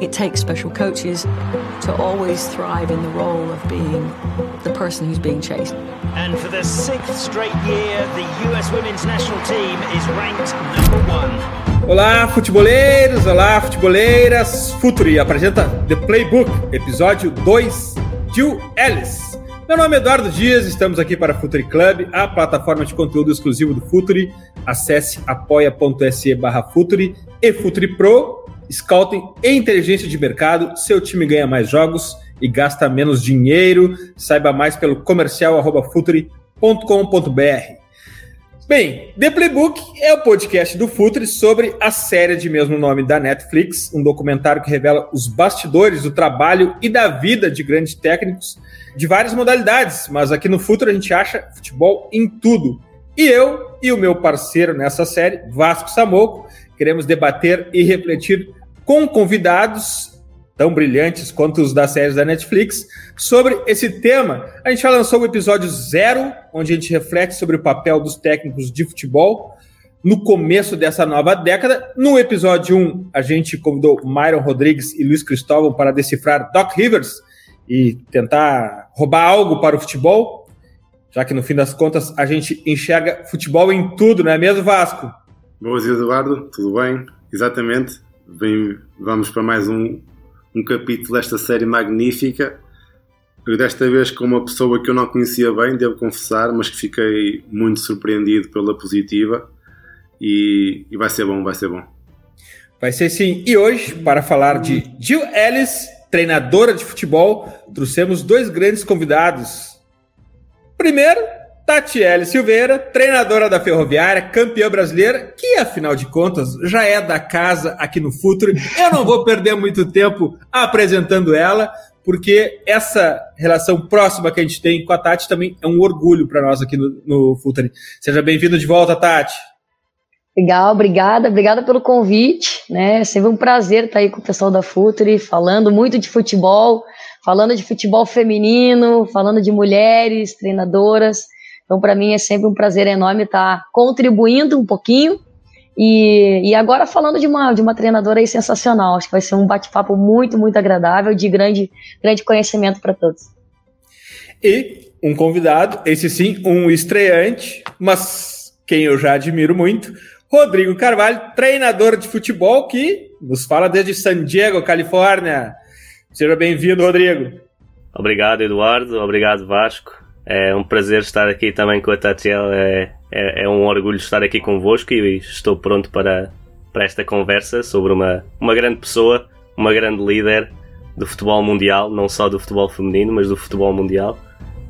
It takes special coaches to always thrive in the role of being the person who's being chased. And for the sixth straight year, the US women's national team is ranked number one. Olá, futeboleiros! Olá, futeboleiras! Futuri apresenta The Playbook, episódio 2, Jill Ellis. Meu nome é Eduardo Dias, estamos aqui para Futuri Club, a plataforma de conteúdo exclusivo do Futuri. Acesse apoia.se barra Futuri e Futuri Pro Scouting e inteligência de mercado, seu time ganha mais jogos e gasta menos dinheiro. Saiba mais pelo comercial futuri.com.br. Bem, The Playbook é o podcast do Futuri sobre a série de mesmo nome da Netflix, um documentário que revela os bastidores do trabalho e da vida de grandes técnicos de várias modalidades, mas aqui no Futuri a gente acha futebol em tudo. E eu e o meu parceiro nessa série, Vasco Samoco, queremos debater e refletir com convidados tão brilhantes quanto os das séries da Netflix sobre esse tema. A gente já lançou o episódio zero, onde a gente reflete sobre o papel dos técnicos de futebol no começo dessa nova década. No episódio 1, a gente convidou Myron Rodrigues e Luiz Cristóvão para decifrar Doc Rivers e tentar roubar algo para o futebol, já que no fim das contas a gente enxerga futebol em tudo, não é mesmo, Vasco? Boas, Eduardo, tudo bem? Exatamente. Bem, vamos para mais um, um capítulo desta série magnífica. Desta vez com uma pessoa que eu não conhecia bem, devo confessar, mas que fiquei muito surpreendido pela positiva. E, e vai ser bom, vai ser bom. Vai ser sim. E hoje, para falar de Jill Ellis, treinadora de futebol, trouxemos dois grandes convidados. Primeiro, Tatiele Silveira, treinadora da Ferroviária, campeã brasileira, que afinal de contas já é da casa aqui no Futuro. Eu não vou perder muito tempo apresentando ela, porque essa relação próxima que a gente tem com a Tati também é um orgulho para nós aqui no, no Futuro. Seja bem-vindo de volta, Tati. Legal, obrigada, obrigada pelo convite, né? É sempre um prazer estar aí com o pessoal da Futuri, falando muito de futebol, falando de futebol feminino, falando de mulheres, treinadoras. Então, para mim é sempre um prazer enorme estar contribuindo um pouquinho. E, e agora falando de uma, de uma treinadora aí sensacional. Acho que vai ser um bate-papo muito, muito agradável, de grande, grande conhecimento para todos. E um convidado, esse sim, um estreante, mas quem eu já admiro muito, Rodrigo Carvalho, treinador de futebol que nos fala desde San Diego, Califórnia. Seja bem-vindo, Rodrigo. Obrigado, Eduardo. Obrigado, Vasco. É um prazer estar aqui também com a Tatiel. É, é, é, um orgulho estar aqui convosco e estou pronto para, para esta conversa sobre uma, uma grande pessoa, uma grande líder do futebol mundial, não só do futebol feminino, mas do futebol mundial.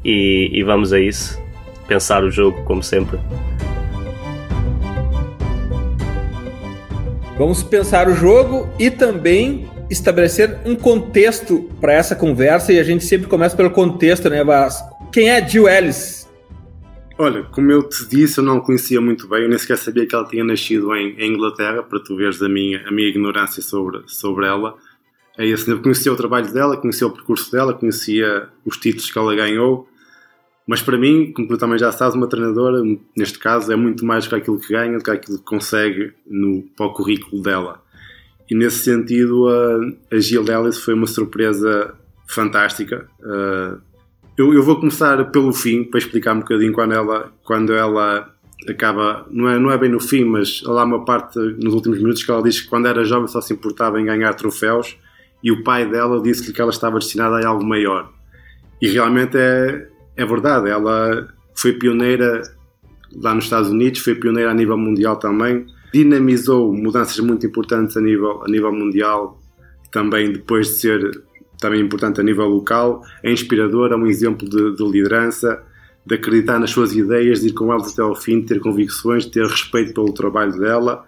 E, e vamos a isso. Pensar o jogo, como sempre. Vamos pensar o jogo e também estabelecer um contexto para essa conversa. E a gente sempre começa pelo contexto, né, Vasco? Quem é Jill Ellis? Olha, como eu te disse, eu não conhecia muito bem, eu nem sequer sabia que ela tinha nascido em, em Inglaterra, para tu veres a minha, a minha ignorância sobre, sobre ela. É esse, eu conhecia o trabalho dela, conhecia o percurso dela, conhecia os títulos que ela ganhou, mas para mim, como tu também já sabes, uma treinadora, neste caso, é muito mais do que aquilo que ganha, do que aquilo que consegue no, para o currículo dela. E nesse sentido, a, a Jill Ellis foi uma surpresa fantástica. Eu, eu, vou começar pelo fim, para explicar um bocadinho quando ela, quando ela acaba, não é, não é bem no fim, mas lá uma parte nos últimos minutos que ela diz que quando era jovem só se importava em ganhar troféus e o pai dela disse-lhe que ela estava destinada a algo maior. E realmente é, é verdade, ela foi pioneira lá nos Estados Unidos, foi pioneira a nível mundial também, dinamizou mudanças muito importantes a nível, a nível mundial também depois de ser também importante a nível local, é inspirador, é um exemplo de, de liderança, de acreditar nas suas ideias, de ir com elas até ao fim, de ter convicções, de ter respeito pelo trabalho dela.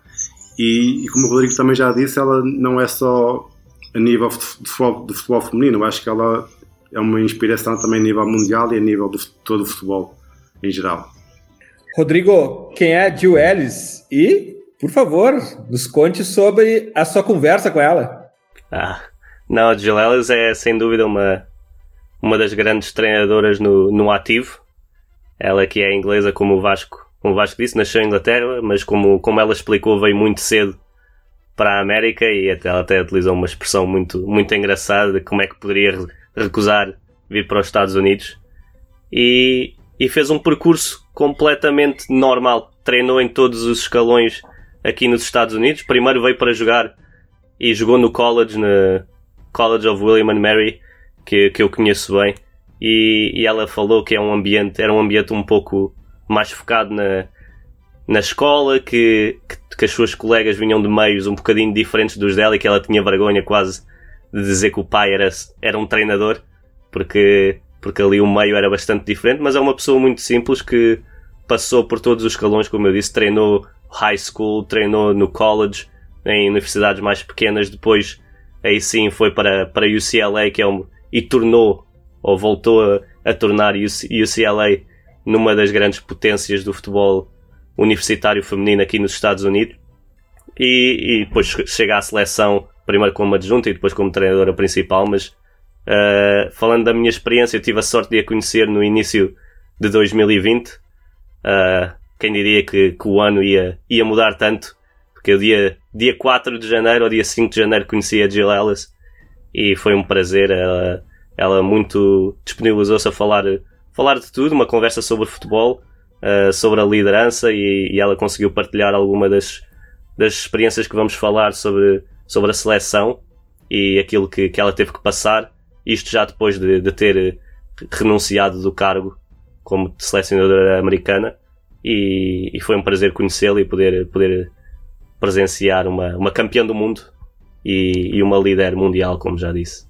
E, e, como o Rodrigo também já disse, ela não é só a nível de futebol, de futebol feminino, eu acho que ela é uma inspiração também a nível mundial e a nível de todo o futebol em geral. Rodrigo, quem é a Jill Ellis? E, por favor, nos conte sobre a sua conversa com ela. Ah, não, a Jill Ellis é sem dúvida uma, uma das grandes treinadoras no, no ativo. ela que é inglesa como o Vasco, como o Vasco disse, nasceu em Inglaterra, mas como, como ela explicou, veio muito cedo para a América e até, ela até utilizou uma expressão muito, muito engraçada de como é que poderia recusar vir para os Estados Unidos. E, e fez um percurso completamente normal. Treinou em todos os escalões aqui nos Estados Unidos. Primeiro veio para jogar e jogou no college, no College of William and Mary, que, que eu conheço bem. E, e ela falou que é um ambiente, era um ambiente um pouco mais focado na, na escola, que, que, que, as suas colegas vinham de meios um bocadinho diferentes dos dela e que ela tinha vergonha quase de dizer que o pai era, era um treinador, porque, porque ali o meio era bastante diferente, mas é uma pessoa muito simples que passou por todos os escalões, como eu disse, treinou high school, treinou no college, em universidades mais pequenas, depois aí sim foi para, para UCLA que é um, e tornou, ou voltou a, a tornar UCLA numa das grandes potências do futebol universitário feminino aqui nos Estados Unidos. E, e depois chega à seleção, primeiro como adjunta e depois como treinadora principal, mas uh, falando da minha experiência, eu tive a sorte de a conhecer no início de 2020. Uh, eh, quem diria que, que, o ano ia, ia mudar tanto? Porque o dia, dia 4 de janeiro ou dia 5 de janeiro conheci a Jill Ellis e foi um prazer. Ela, ela muito disponibilizou-se a falar, falar de tudo, uma conversa sobre futebol, uh, sobre a liderança e, e, ela conseguiu partilhar alguma das, das experiências que vamos falar sobre, sobre a seleção e aquilo que, que ela teve que passar. Isto já depois de, de ter renunciado do cargo como selecionadora americana e, e foi um prazer conhecê-la e poder, poder presenciar uma, uma campeã do mundo e, e uma líder mundial, como já disse.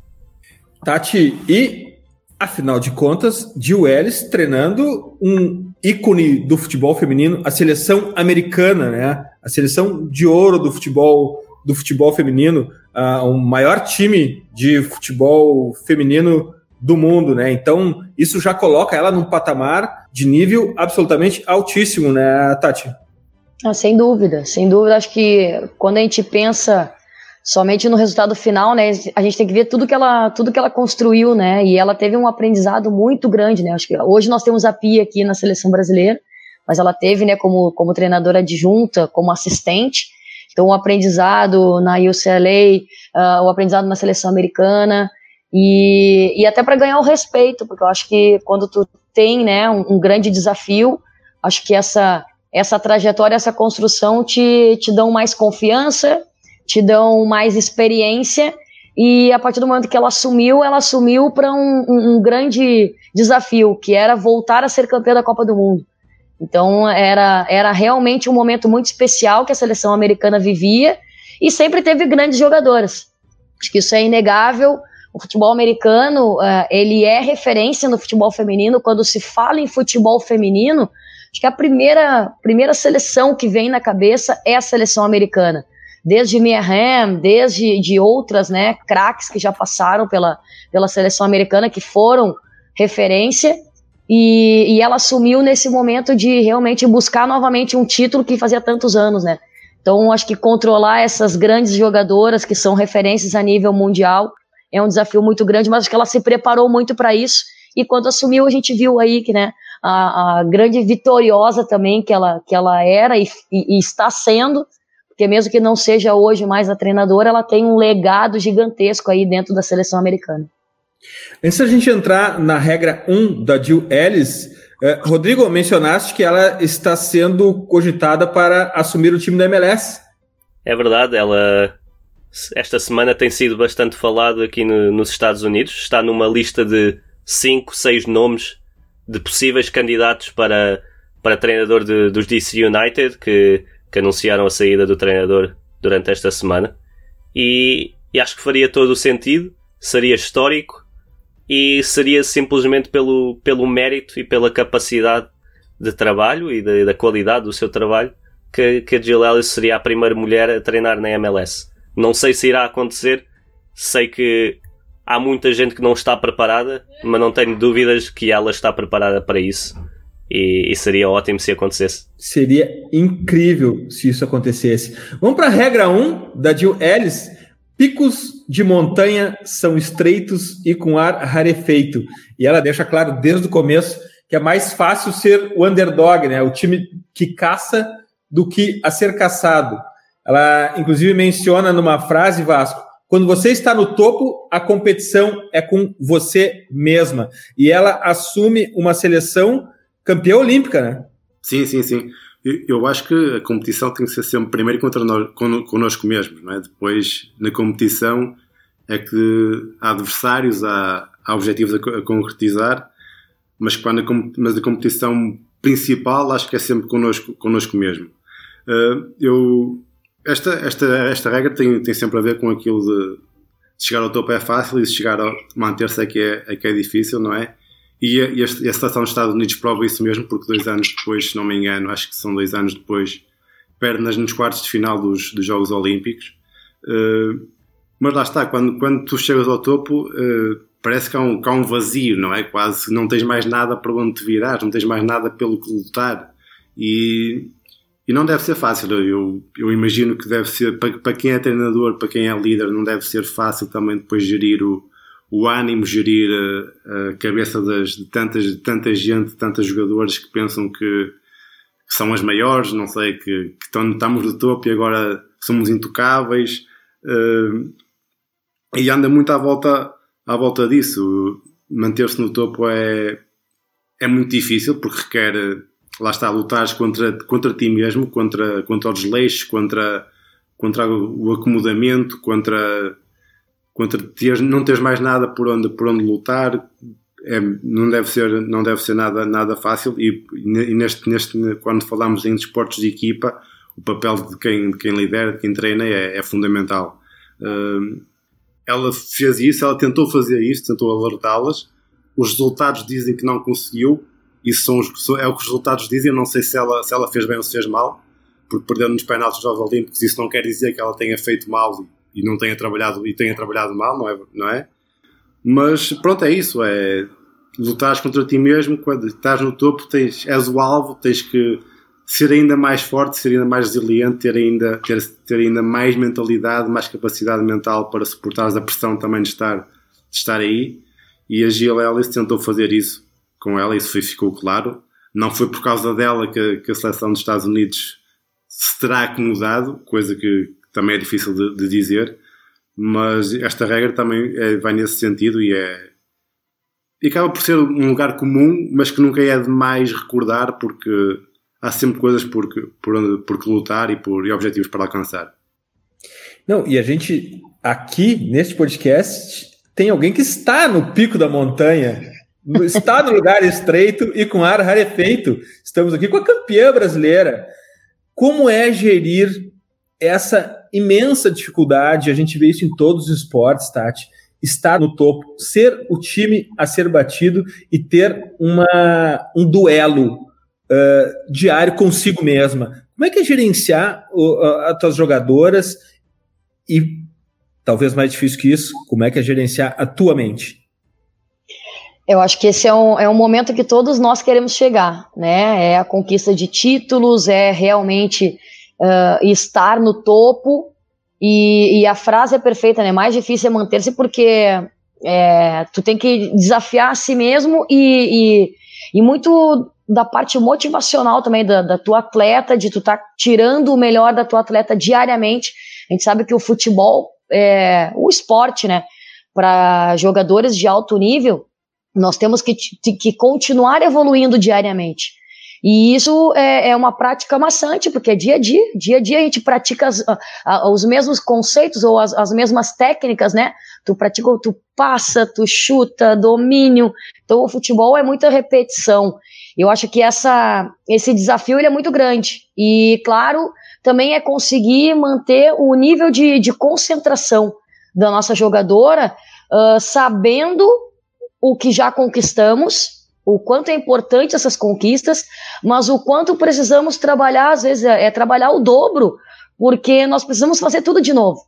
Tati, e afinal de contas, Jill Ellis treinando um ícone do futebol feminino, a seleção americana, né? A seleção de ouro do futebol do futebol feminino, uh, o maior time de futebol feminino do mundo, né? Então, isso já coloca ela num patamar de nível absolutamente altíssimo, né, Tati? Ah, sem dúvida, sem dúvida. Acho que quando a gente pensa somente no resultado final, né, a gente tem que ver tudo que ela, tudo que ela construiu, né? E ela teve um aprendizado muito grande, né? Acho que hoje nós temos a Pia aqui na seleção brasileira, mas ela teve, né, como, como treinadora adjunta, como assistente. Então, o aprendizado na UCLA, uh, o aprendizado na seleção americana, e, e até para ganhar o respeito, porque eu acho que quando tu tem né, um, um, grande desafio, acho que essa, essa trajetória, essa construção te, te dão mais confiança, te dão mais experiência, e a partir do momento que ela assumiu, ela assumiu para um, um, um, grande desafio, que era voltar a ser campeã da Copa do Mundo. Então era, era realmente um momento muito especial que a seleção americana vivia e sempre teve grandes jogadoras. Acho que isso é inegável o futebol americano, uh, ele é referência no futebol feminino. Quando se fala em futebol feminino, acho que a primeira, primeira seleção que vem na cabeça é a seleção americana. Desde Hamm, desde de outras, né, craques que já passaram pela, pela seleção americana, que foram referência. E, e ela assumiu nesse momento de realmente buscar novamente um título que fazia tantos anos, né? Então, acho que controlar essas grandes jogadoras que são referências a nível mundial é um desafio muito grande, mas acho que ela se preparou muito para isso. E quando assumiu, a gente viu aí que, né, a, a grande vitoriosa também que ela, que ela era e, e, e, está sendo, porque mesmo que não seja hoje mais a treinadora, ela tem um legado gigantesco aí dentro da seleção americana. Antes da gente entrar na regra 1 da Jill Ellis, eh, Rodrigo, mencionaste que ela está sendo cogitada para assumir o time da MLS. É verdade, ela esta semana tem sido bastante falado aqui no, nos Estados Unidos. Está numa lista de 5, 6 nomes de possíveis candidatos para, para treinador de, dos DC United que, que anunciaram a saída do treinador durante esta semana. E, e acho que faria todo o sentido, seria histórico e seria simplesmente pelo, pelo mérito e pela capacidade de trabalho e da, da qualidade do seu trabalho que, que a Jill Ellis seria a primeira mulher a treinar na MLS. Não sei se irá acontecer. Sei que há muita gente que não está preparada, mas não tenho dúvidas que ela está preparada para isso. E, e seria ótimo se acontecesse. Seria incrível se isso acontecesse. Vamos para a regra 1 da Jill Ellis. Picos de montanha são estreitos e com ar rarefeito. E ela deixa claro desde o começo que é mais fácil ser o underdog, né? O time que caça do que a ser caçado. Ela, inclusive, menciona numa frase, Vasco, quando você está no topo, a competição é com você mesma. E ela assume uma seleção campeã olímpica, né? Sim, sim, sim. Eu acho que a competição tem que ser sempre primeiro contra nós, connosco mesmos, não é? Depois, na competição, é que há adversários, há, há objetivos a, a concretizar, mas, quando a, mas a competição principal acho que é sempre connosco, connosco mesmo. Uh, eu, esta, esta, esta regra tem, tem sempre a ver com aquilo de, de chegar ao topo é fácil e chegar a manter-se é que é, é que é difícil, não é? E e a, seleção dos Estados Unidos prova isso mesmo, porque dois anos depois, se não me engano, acho que são dois anos depois, perde nas, nos quartos de final dos, dos Jogos Olímpicos. Uh, mas lá está, quando, quando tu chegas ao topo, uh, parece que há, um, que há um vazio, não é? Quase não tens mais nada para onde te virar, não tens mais nada pelo que lutar. E, e não deve ser fácil. Eu, eu imagino que deve ser, para, para quem é treinador, para quem é líder, não deve ser fácil também depois gerir o, o ânimo, gerir a, a cabeça das, de, tantas, de tanta gente, de tantos jogadores que pensam que, que são as maiores, não sei, que, que estão, estamos no topo e agora somos intocáveis. Uh, e anda muito à volta, à volta disso. Manter-se no topo é, é muito difícil porque requer, lá está, lutar contra, contra ti mesmo, contra, contra os desleixos, contra, contra o acomodamento, contra contra teres, não teres mais nada por onde, por onde lutar, é, não deve ser, não deve ser nada, nada fácil e, e, neste, neste, quando falamos em desportos de equipa, o papel de quem, de quem lidera, de quem treina é, é fundamental. Uh, ela fez isso, ela tentou fazer isso, tentou alertá-las. Os resultados dizem que não conseguiu, isso são os, é o que os resultados dizem. Eu não sei se ela, se ela fez bem ou se fez mal, porque perdeu nos penaltis Jogos Olímpicos. Isso não quer dizer que ela tenha feito mal e não tenha trabalhado e tenha trabalhado mal, não é? Não é? Mas pronto, é isso. É lutares contra ti mesmo. Quando estás no topo, tens, és o alvo, tens que ser ainda mais forte, ser ainda mais resiliente, ter ainda, ter, ter ainda mais mentalidade, mais capacidade mental para suportar a pressão também de estar, de estar aí. E a Jill Ellis tentou fazer isso com ela, isso foi, ficou claro. Não foi por causa dela que, que a seleção dos Estados Unidos se terá acomodado, coisa que, também é difícil de, de dizer, mas esta regra também é, vai nesse sentido e é. E acaba por ser um lugar comum, mas que nunca é demais recordar, porque há sempre coisas por, por, por que lutar e, por, e objetivos para alcançar. Não, e a gente aqui neste podcast tem alguém que está no pico da montanha, está no lugar estreito e com ar rarefeito. Estamos aqui com a campeã brasileira. Como é gerir essa imensa dificuldade, a gente vê isso em todos os esportes, Tati, estar no topo, ser o time a ser batido e ter uma, um duelo uh, diário consigo mesma. Como é que é gerenciar uh, as tuas jogadoras e, talvez mais difícil que isso, como é que é gerenciar a tua mente? Eu acho que esse é um, é um momento que todos nós queremos chegar, né? É a conquista de títulos, é realmente uh, estar no topo. E, e, a frase é perfeita, né? Mais difícil é manter-se porque é, tu tem que desafiar a si mesmo e, e, e muito da parte motivacional também da, da, tua atleta, de tu estar tá tirando o melhor da tua atleta diariamente. A gente sabe que o futebol, é, o esporte, né, para jogadores de alto nível, nós temos que, que continuar evoluindo diariamente. E isso é, é, uma prática maçante, porque é dia a dia, dia a dia a gente pratica as, a, os mesmos conceitos ou as, as, mesmas técnicas, né? Tu pratica, tu passa, tu chuta, domínio. Então o futebol é muita repetição. Eu acho que essa, esse desafio ele é muito grande. E, claro, também é conseguir manter o nível de, de concentração da nossa jogadora, uh, sabendo o que já conquistamos o quanto é importante essas conquistas, mas o quanto precisamos trabalhar, às vezes, é, é trabalhar o dobro, porque nós precisamos fazer tudo de novo.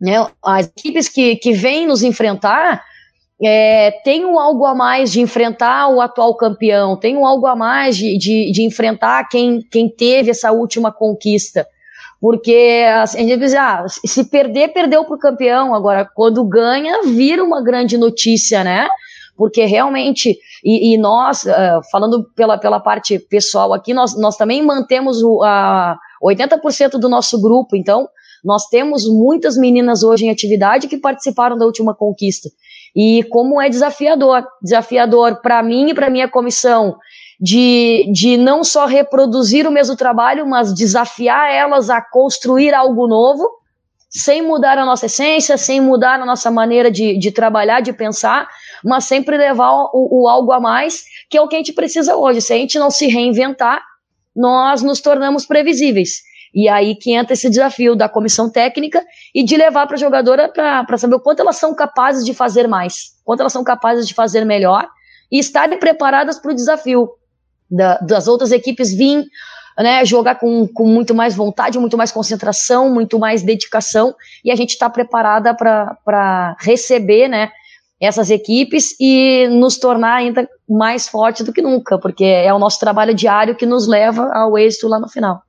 Né? As equipes que, que vêm nos enfrentar é, têm um algo a mais de enfrentar o atual campeão, têm um algo a mais de, de, de enfrentar quem, quem teve essa última conquista. Porque assim, a gente diz, ah, se perder, perdeu para o campeão. Agora, quando ganha, vira uma grande notícia, né? Porque realmente, e, e nós, uh, falando pela, pela parte pessoal aqui, nós, nós também mantemos o, a 80% do nosso grupo, então nós temos muitas meninas hoje em atividade que participaram da última conquista. E como é desafiador, desafiador para mim e para minha comissão, de, de não só reproduzir o mesmo trabalho, mas desafiar elas a construir algo novo, sem mudar a nossa essência, sem mudar a nossa maneira de, de trabalhar, de pensar, mas sempre levar o, o algo a mais, que é o que a gente precisa hoje. Se a gente não se reinventar, nós nos tornamos previsíveis. E aí que entra esse desafio da comissão técnica e de levar para a jogadora para saber o quanto elas são capazes de fazer mais, quanto elas são capazes de fazer melhor e estarem preparadas para o desafio da, das outras equipes vir né, jogar com, com muito mais vontade, muito mais concentração, muito mais dedicação e a gente está preparada para receber né, essas equipes e nos tornar ainda mais forte do que nunca, porque é o nosso trabalho diário que nos leva ao êxito lá no final.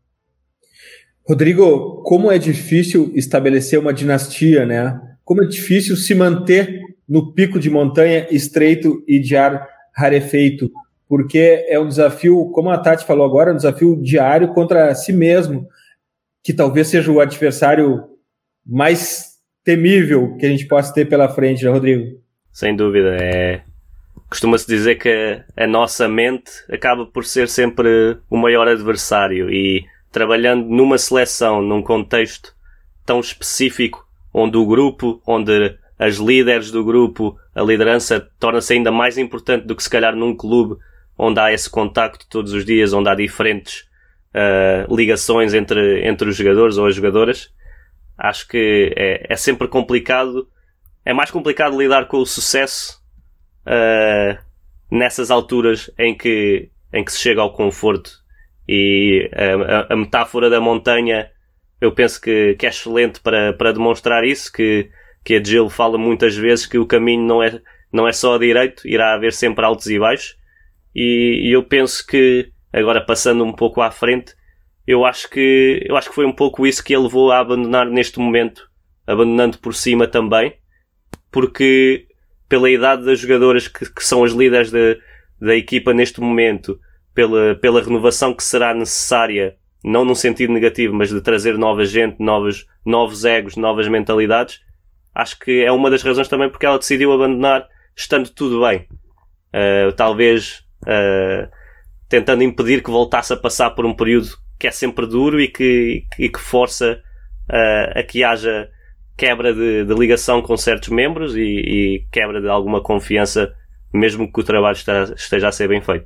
Rodrigo, como é difícil estabelecer uma dinastia, né? Como é difícil se manter no pico de montanha estreito e de ar rarefeito, porque é um desafio, como a Tati falou agora, é um desafio diário contra si mesmo, que talvez seja o adversário mais temível que a gente possa ter pela frente, né, Rodrigo? Sem dúvida, é costuma-se dizer que a nossa mente acaba por ser sempre o maior adversário e trabalhando numa seleção, num contexto tão específico, onde o grupo, onde as líderes do grupo, a liderança torna-se ainda mais importante do que se calhar num clube onde há esse contacto todos os dias, onde há diferentes uh, ligações entre, entre os jogadores ou as jogadoras. Acho que é, é sempre complicado, é mais complicado lidar com o sucesso uh, nessas alturas em que, em que se chega ao conforto e a, a, metáfora da montanha eu penso que, que é excelente para, para demonstrar isso, que, que a Jill fala muitas vezes que o caminho não é, não é só a direito, irá haver sempre altos e baixos. E, e eu penso que, agora passando um pouco à frente, eu acho que, eu acho que foi um pouco isso que ele levou a abandonar neste momento, abandonando por cima também, porque pela idade das jogadoras que, que são as líderes da, da equipa neste momento, pela, pela renovação que será necessária, não num sentido negativo, mas de trazer nova gente, novos, novos egos, novas mentalidades, acho que é uma das razões também porque ela decidiu abandonar estando tudo bem. Uh, talvez uh, tentando impedir que voltasse a passar por um período que é sempre duro e que, e que força uh, a que haja quebra de, de, ligação com certos membros e, e, quebra de alguma confiança, mesmo que o trabalho esteja a ser bem feito.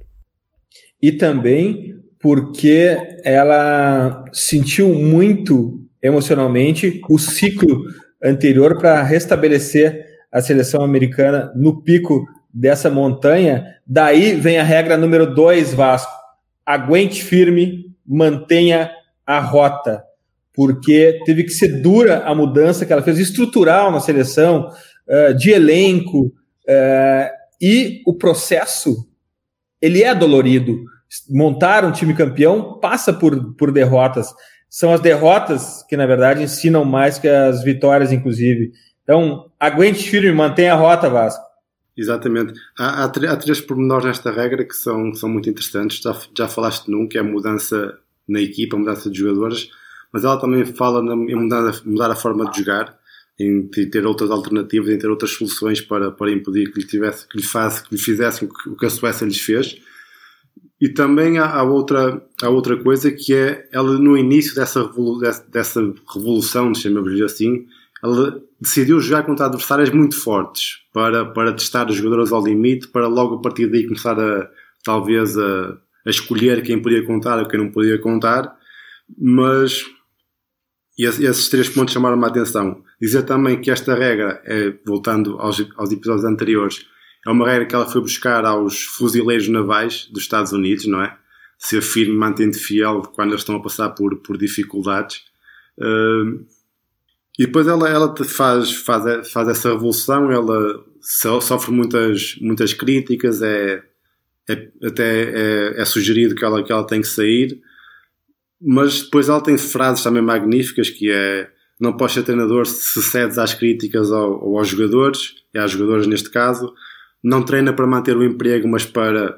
E também porque ela sentiu muito emocionalmente o ciclo anterior para restabelecer a seleção americana no pico dessa montanha. Daí vem a regra número dois, Vasco. Aguente firme, mantenha a rota, porque teve que ser dura a mudança que ela fez, estrutural na seleção, eh, de elenco, eh, e o processo ele é dolorido. Montar um time campeão passa por, por derrotas. São as derrotas que, na verdade, ensinam mais que as vitórias, inclusive. Então, aguente firme, mantenha a rota, Vasco. Exatamente. Há, há, há, três pormenores nesta regra que são, são muito interessantes. Já, já falaste num, que é a mudança na equipa, a mudança de jogadores, mas ela também fala em mudar, mudar a forma de jogar, em ter outras alternativas, em ter outras soluções para, para impedir que lhe, tivesse, que lhe, faz, que lhe fizessem o que a Suécia lhes fez. E também há, há, outra, há outra coisa que é ela no início dessa, revolu dessa revolução, chamamos-lhe assim, ela decidiu jogar contra adversários muito fortes para, para testar os jogadores ao limite, para logo a partir daí começar a talvez a, a escolher quem podia contar ou quem não podia contar. Mas esses três pontos chamaram-me a atenção. Dizer também que esta regra, é, voltando aos, aos episódios anteriores, é uma regra que ela foi buscar aos fuzileiros navais dos Estados Unidos, não é? Ser firme, mantendo fiel quando eles estão a passar por, por dificuldades. Uh, e depois ela, ela faz, faz, faz essa revolução, ela sofre muitas, muitas críticas, é, é até é, é, sugerido que ela, que ela tem que sair, mas depois ela tem frases também magníficas que é não podes ser treinador se cedes às críticas ou, ou aos jogadores, e às jogadoras neste caso, não treina para manter o emprego, mas para,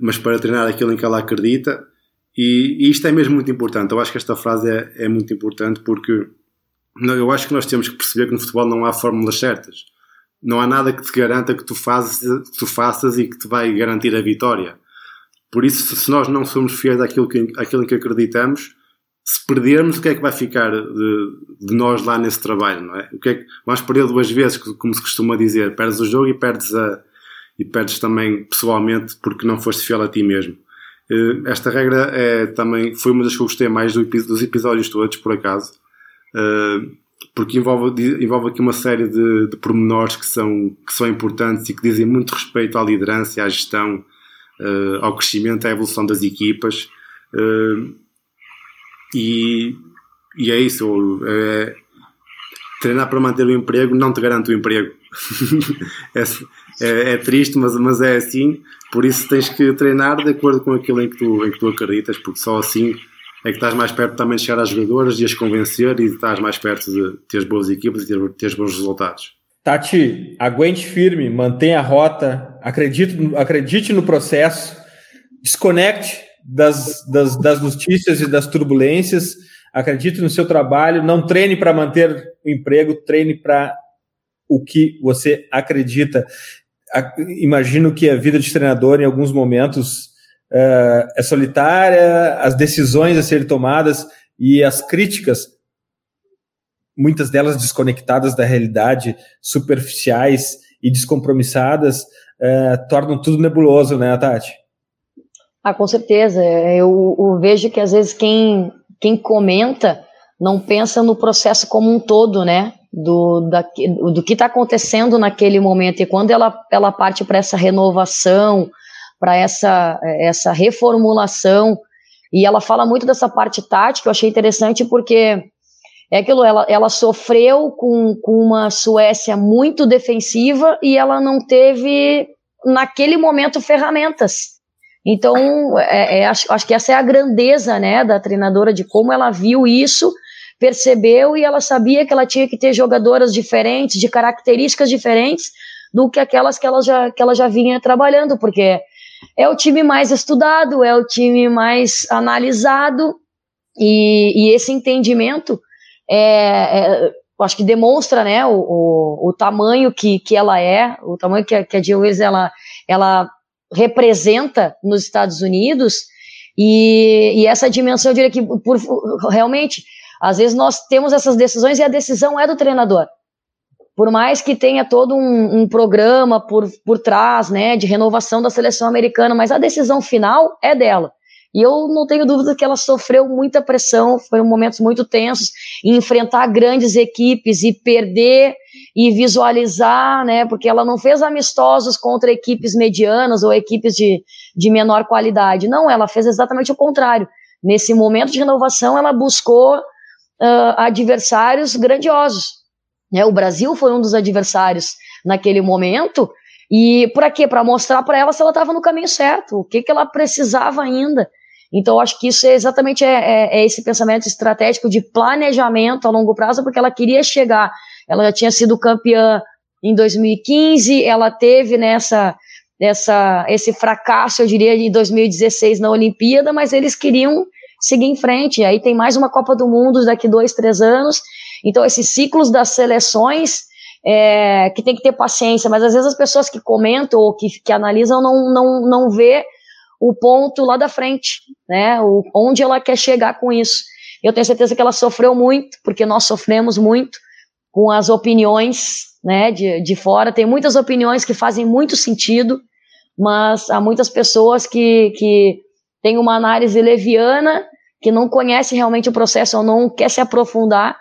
mas para treinar aquilo em que ela acredita. E, e isto é mesmo muito importante. Eu acho que esta frase é, é muito importante porque eu acho que nós temos que perceber que no futebol não há fórmulas certas. Não há nada que te garanta que tu, fazes, que tu faças e que te vai garantir a vitória. Por isso, se nós não somos fiéis àquilo, que, àquilo em que acreditamos, se perdermos, o que é que vai ficar de, de, nós lá nesse trabalho, não é? O que é que vamos perder duas vezes, como se costuma dizer, perdes o jogo e perdes a e perdes também pessoalmente porque não foste fiel a ti mesmo. Eh, esta regra é também foi uma das que eu gostei mais do, dos episódios todos, por acaso, porque envolve, envolve aqui uma série de, de pormenores que são, que são importantes e que dizem muito respeito à liderança, à gestão, eh, ao crescimento, à evolução das equipas. E, e é isso. É, treinar para manter o emprego não te garante o emprego. é, é, é, triste, mas, mas é assim. Por isso tens que treinar de acordo com aquilo em que tu, em que tu acreditas, porque só assim é que estás mais perto também de chegar às jogadoras e as convencer e estás mais perto de ter boas equipas e ter, ter bons resultados. Tati, aguente firme, mantenha a rota, acredite, acredite no processo, desconecte das, das, das notícias e das turbulências, acredite no seu trabalho, não treine para manter o emprego, treine para o que você acredita. Imagino que a vida de treinador, em alguns momentos, uh, é solitária, as decisões a serem tomadas e as críticas, muitas delas desconectadas da realidade, superficiais e descompromissadas, uh, tornam tudo nebuloso, né, Tati? Ah, com certeza. Eu, eu, vejo que às vezes quem, quem comenta não pensa no processo como um todo, né? Do, da, do que está acontecendo naquele momento. E quando ela, ela parte para essa renovação, para essa, essa reformulação, e ela fala muito dessa parte tática, eu achei interessante porque é aquilo, ela, ela sofreu com, com uma Suécia muito defensiva e ela não teve, naquele momento, ferramentas. Então, é, é, acho, acho que essa é a grandeza né, da treinadora, de como ela viu isso, percebeu e ela sabia que ela tinha que ter jogadoras diferentes, de características diferentes do que aquelas que ela já, que ela já vinha trabalhando, porque é o time mais estudado, é o time mais analisado, e, e esse entendimento é, é, acho que demonstra né, o, o, o, tamanho que, que ela é, o tamanho que a, que a Jill ela, ela representa nos Estados Unidos, e, e essa dimensão, eu diria que por, realmente, às vezes nós temos essas decisões e a decisão é do treinador. Por mais que tenha todo um, um programa por, por trás, né, de renovação da seleção americana, mas a decisão final é dela. E eu não tenho dúvida que ela sofreu muita pressão, foi momentos muito tensos, enfrentar grandes equipes e perder e visualizar, né, porque ela não fez amistosos contra equipes medianas ou equipes de, de menor qualidade. Não, ela fez exatamente o contrário. Nesse momento de renovação, ela buscou uh, adversários grandiosos. Né? O Brasil foi um dos adversários naquele momento. E para quê? Para mostrar para ela se ela estava no caminho certo, o que, que ela precisava ainda. Então, acho que isso é exatamente é, é, é, esse pensamento estratégico de planejamento a longo prazo, porque ela queria chegar. Ela já tinha sido campeã em 2015, ela teve nessa essa, esse fracasso, eu diria, de 2016 na Olimpíada, mas eles queriam seguir em frente. Aí tem mais uma Copa do Mundo daqui dois, três anos. Então, esses ciclos das seleções é, que tem que ter paciência, mas às vezes as pessoas que comentam ou que, que analisam não, não, não vê o ponto lá da frente, né? O, onde ela quer chegar com isso. Eu tenho certeza que ela sofreu muito, porque nós sofremos muito com as opiniões né, de, de fora. Tem muitas opiniões que fazem muito sentido, mas há muitas pessoas que, que têm uma análise leviana, que não conhece realmente o processo ou não quer se aprofundar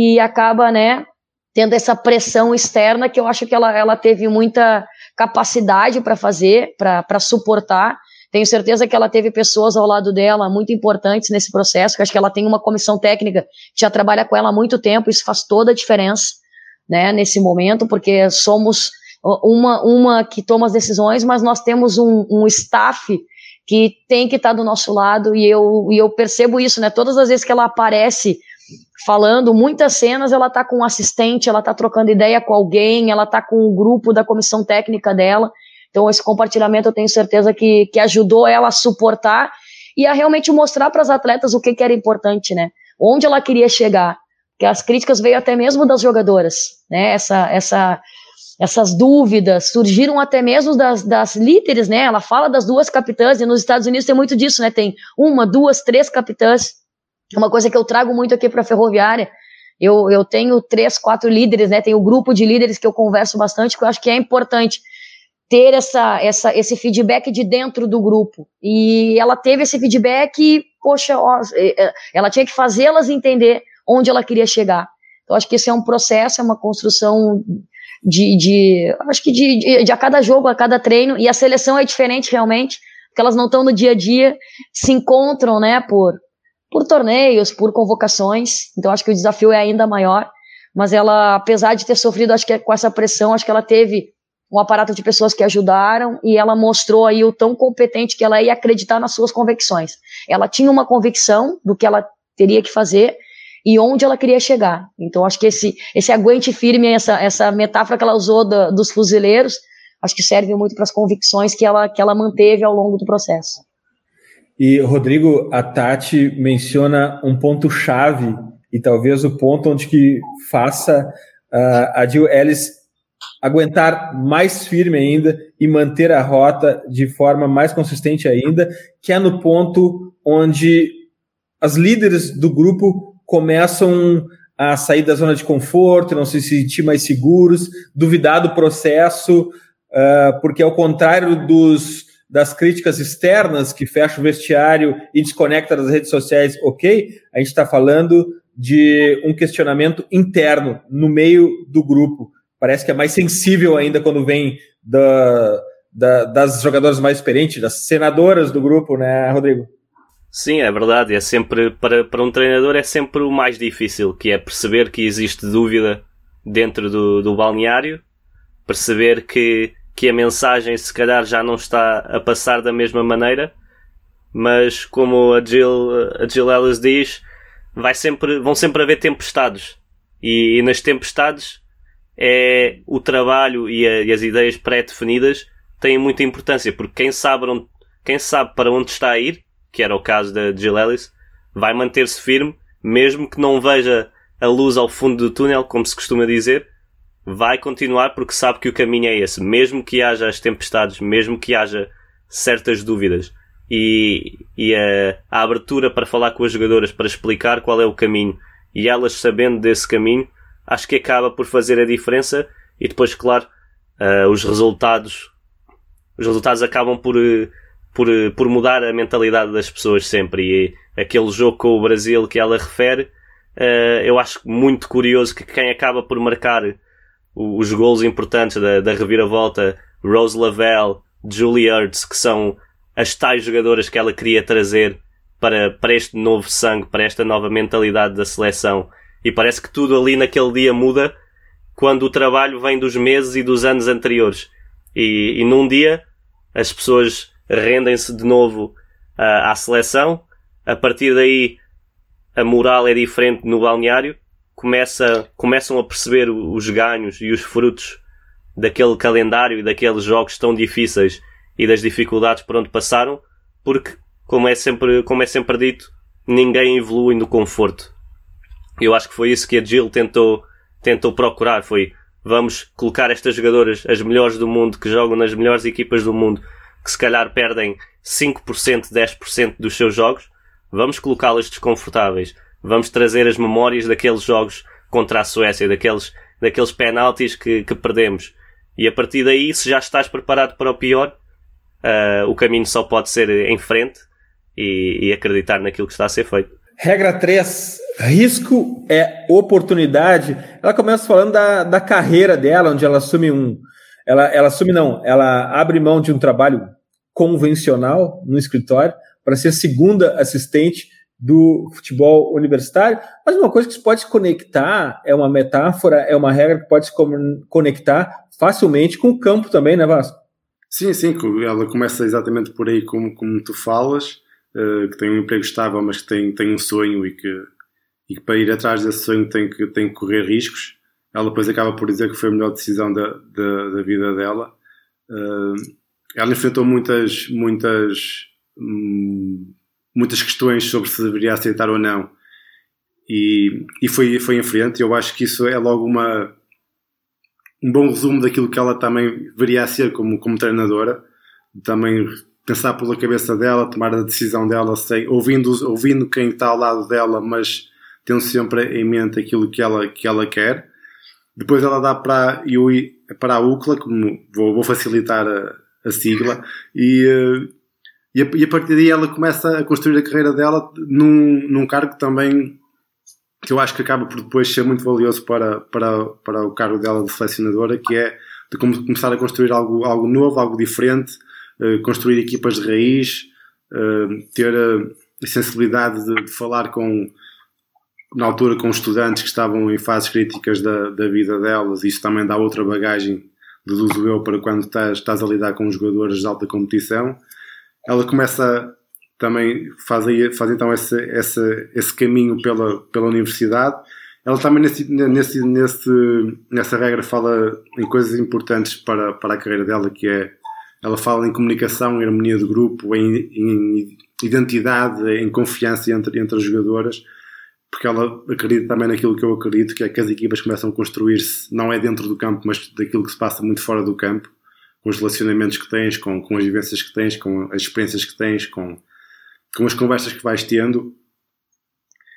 e acaba, né, tendo essa pressão externa que eu acho que ela, ela teve muita capacidade para fazer, para suportar, tenho certeza que ela teve pessoas ao lado dela muito importantes nesse processo, que acho que ela tem uma comissão técnica que já trabalha com ela há muito tempo, isso faz toda a diferença, né, nesse momento, porque somos uma, uma que toma as decisões, mas nós temos um, um staff que tem que estar tá do nosso lado, e eu, e eu percebo isso, né, todas as vezes que ela aparece falando, muitas cenas ela tá com um assistente, ela tá trocando ideia com alguém, ela tá com o um grupo da comissão técnica dela. Então esse compartilhamento eu tenho certeza que, que ajudou ela a suportar e a realmente mostrar para as atletas o que, que era importante, né? Onde ela queria chegar. Que as críticas veio até mesmo das jogadoras, né? Essa, essa, essas dúvidas surgiram até mesmo das, das líderes, né? Ela fala das duas capitãs e nos Estados Unidos tem muito disso, né? Tem uma, duas, três capitãs. Uma coisa que eu trago muito aqui para a ferroviária. Eu, eu tenho três, quatro líderes, né? Tenho um grupo de líderes que eu converso bastante, que eu acho que é importante ter essa, essa, esse feedback de dentro do grupo. E ela teve esse feedback, poxa, ó, é, é, ela tinha que fazê-las entender onde ela queria chegar. Então, acho que esse é um processo, é uma construção de, de acho que de, de, de, a cada jogo, a cada treino, e a seleção é diferente realmente, porque elas não estão no dia a dia, se encontram, né, por, por torneios, por convocações, então acho que o desafio é ainda maior, mas ela, apesar de ter sofrido, acho que com essa pressão, acho que ela teve um aparato de pessoas que ajudaram e ela mostrou aí o tão competente que ela é e acreditar nas suas convicções. Ela tinha uma convicção do que ela teria que fazer e onde ela queria chegar. Então acho que esse esse aguente firme, essa essa metáfora que ela usou dos fuzileiros, acho que serve muito para as convicções que ela que ela manteve ao longo do processo. E Rodrigo, a Tati menciona um ponto chave e talvez o ponto onde que faça uh, a Jill Ellis aguentar mais firme ainda e manter a rota de forma mais consistente ainda, que é no ponto onde as líderes do grupo começam a sair da zona de conforto, não se sentir mais seguros, duvidar do processo, uh, porque ao contrário dos, das críticas externas que fecham o vestiário e desconecta das redes sociais, ok, a gente está falando de um questionamento interno no meio do grupo parece que é mais sensível ainda quando vem da, da, das jogadoras mais experientes, das senadoras do grupo, né, Rodrigo? Sim, é verdade. É sempre para, para um treinador é sempre o mais difícil, que é perceber que existe dúvida dentro do, do balneário, perceber que, que a mensagem se calhar já não está a passar da mesma maneira, mas como a Jill, a Jill Ellis diz, vai sempre, vão sempre haver tempestades. E, e nas tempestades é o trabalho e, a, e as ideias pré-definidas têm muita importância, porque quem sabe, onde, quem sabe para onde está a ir, que era o caso da Jill Ellis, vai manter-se firme, mesmo que não veja a luz ao fundo do túnel, como se costuma dizer, vai continuar porque sabe que o caminho é esse, mesmo que haja as tempestades, mesmo que haja certas dúvidas. E, e a, a abertura para falar com as jogadoras, para explicar qual é o caminho, e elas sabendo desse caminho, acho que acaba por fazer a diferença. E depois, claro, uh, os resultados os resultados acabam por, por, por mudar a mentalidade das pessoas sempre. E aquele jogo com o Brasil que ela refere uh, eu acho muito curioso que quem acaba por marcar os gols importantes da, da reviravolta Rose Lavelle, Julie Ertz que são as tais jogadoras que ela queria trazer para, para este novo sangue, para esta nova mentalidade da seleção e parece que tudo ali naquele dia muda quando o trabalho vem dos meses e dos anos anteriores. E, e num dia as pessoas rendem-se de novo uh, à seleção. A partir daí a moral é diferente no balneário. Começa, começam a perceber os ganhos e os frutos daquele calendário e daqueles jogos tão difíceis e das dificuldades por onde passaram, porque, como é sempre, como é sempre dito, ninguém evolui no conforto. Eu acho que foi isso que a Jill tentou, tentou procurar. Foi vamos colocar estas jogadoras, as melhores do mundo, que jogam nas melhores equipas do mundo, que se calhar perdem 5%, 10% dos seus jogos, vamos colocá-las desconfortáveis. Vamos trazer as memórias daqueles jogos contra a Suécia, daqueles, daqueles penaltis que, que perdemos. E a partir daí, se já estás preparado para o pior, uh, o caminho só pode ser em frente e, e acreditar naquilo que está a ser feito. Regra 3, risco é oportunidade. Ela começa falando da, da carreira dela, onde ela assume um. Ela, ela assume, não, ela abre mão de um trabalho convencional no escritório para ser segunda assistente do futebol universitário, mas uma coisa que se pode se conectar, é uma metáfora, é uma regra que pode se conectar facilmente com o campo também, né, Vasco? Sim, sim, ela começa exatamente por aí como, como tu falas, uh, que tem um emprego estável, mas que tem, tem um sonho e que, e que para ir atrás desse sonho tem que, tem que correr riscos. Ela depois acaba por dizer que foi a melhor decisão da, da, da vida dela. Uh, ela enfrentou muitas, muitas, hum, muitas questões sobre se deveria aceitar ou não. E, e foi, foi em frente. Eu acho que isso é logo uma, um bom resumo daquilo que ela também viria a ser como, como treinadora. Também pensar pela cabeça dela, tomar a decisão dela, sei, ouvindo, ouvindo quem está ao lado dela, mas tendo sempre em mente aquilo que ela, que ela quer. Depois ela dá para, para a UCLA, como vou, vou facilitar a, a sigla, e, eh, e a, e, a, partir daí ela começa a construir a carreira dela num, num cargo também que eu acho que acaba por depois ser muito valioso para, para, para o cargo dela de selecionadora, que é de começar a construir algo, algo novo, algo diferente, uh, construir equipas de raiz, uh, ter a sensibilidade de, de, falar com, na altura, com estudantes que estavam em fases críticas da, da vida delas, isso também dá outra bagagem, deduzo eu, para quando estás, estás a lidar com jogadores de alta competição. Ela começa também faz, aí, faz então esse, esse, esse caminho pela, pela universidade. Ela também nesse, nesse, nesse, nessa regra fala em coisas importantes para, para a carreira dela, que é ela fala em comunicação, em harmonia de grupo, em, em identidade, em confiança entre, entre as jogadoras, porque ela acredita também naquilo que eu acredito, que é que as equipas começam a construir-se, não é dentro do campo, mas daquilo que se passa muito fora do campo, com os relacionamentos que tens, com, com as vivências que tens, com as experiências que tens, com, com as conversas que vais tendo.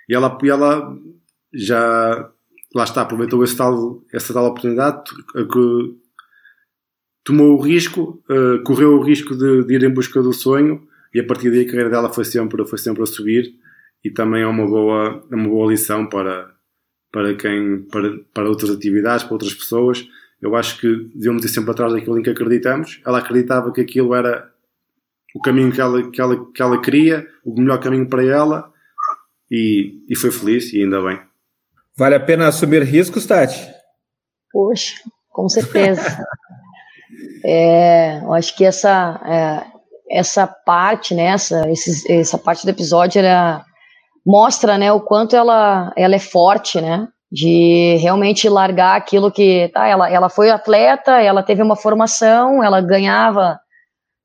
E ela, e ela já, lá está, aproveitou esse tal, essa tal oportunidade, que tomou o risco, uh, correu o risco de, de, ir em busca do sonho e a partir daí a carreira dela foi sempre, foi sempre a subir e também é uma boa, é uma boa lição para, para quem, para, para outras atividades, para outras pessoas. Eu acho que devemos ir sempre atrás daquilo em que acreditamos. Ela acreditava que aquilo era o caminho que ela, que ela, que ela queria, o melhor caminho para ela e, e foi feliz e ainda bem. Vale a pena assumir riscos, Tati? Poxa, com certeza. é, eu acho que essa, é, essa parte, né, essa, esse, essa parte do episódio era, mostra né, o quanto ela, ela é forte, né? De realmente largar aquilo que. Tá, ela, ela foi atleta, ela teve uma formação, ela ganhava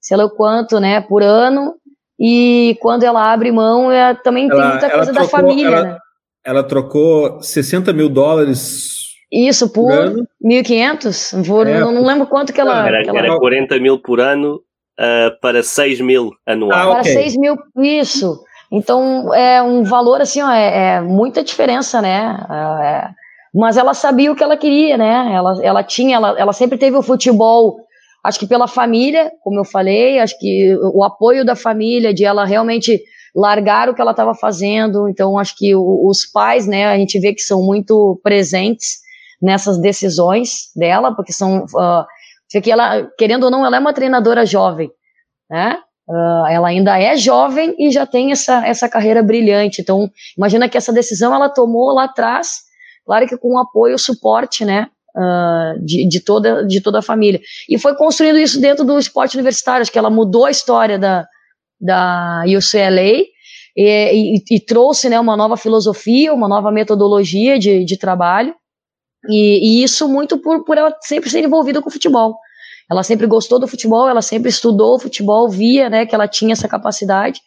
sei lá o quanto, né, por ano. E quando ela abre mão, é, também ela, tem muita coisa trocou, da família, ela, né? Ela trocou 60 mil dólares. Isso, por, por 1.500? É, não, não lembro quanto que ela. Era, que ela... era 40 mil por ano uh, para 6 mil anual. Ah, okay. Para 6 mil, isso. Então é um valor assim, ó, é, é muita diferença, né? É, mas ela sabia o que ela queria, né? Ela, ela tinha, ela, ela sempre teve o futebol Acho que pela família, como eu falei, acho que o apoio da família, de ela realmente largar o que ela estava fazendo. Então, acho que os pais, né, a gente vê que são muito presentes nessas decisões dela, porque são. Uh, que ela, querendo ou não, ela é uma treinadora jovem, né? Uh, ela ainda é jovem e já tem essa, essa carreira brilhante. Então, imagina que essa decisão ela tomou lá atrás, claro que com o apoio, o suporte, né, uh, de, de, toda, de toda a família. E foi construindo isso dentro do esporte universitário, acho que ela mudou a história da, da UCLA e, e, e trouxe né, uma nova filosofia, uma nova metodologia de, de trabalho, e, e, isso muito por, por ela sempre ser envolvida com o futebol. Ela sempre gostou do futebol, ela sempre estudou futebol, via né, que ela tinha essa capacidade.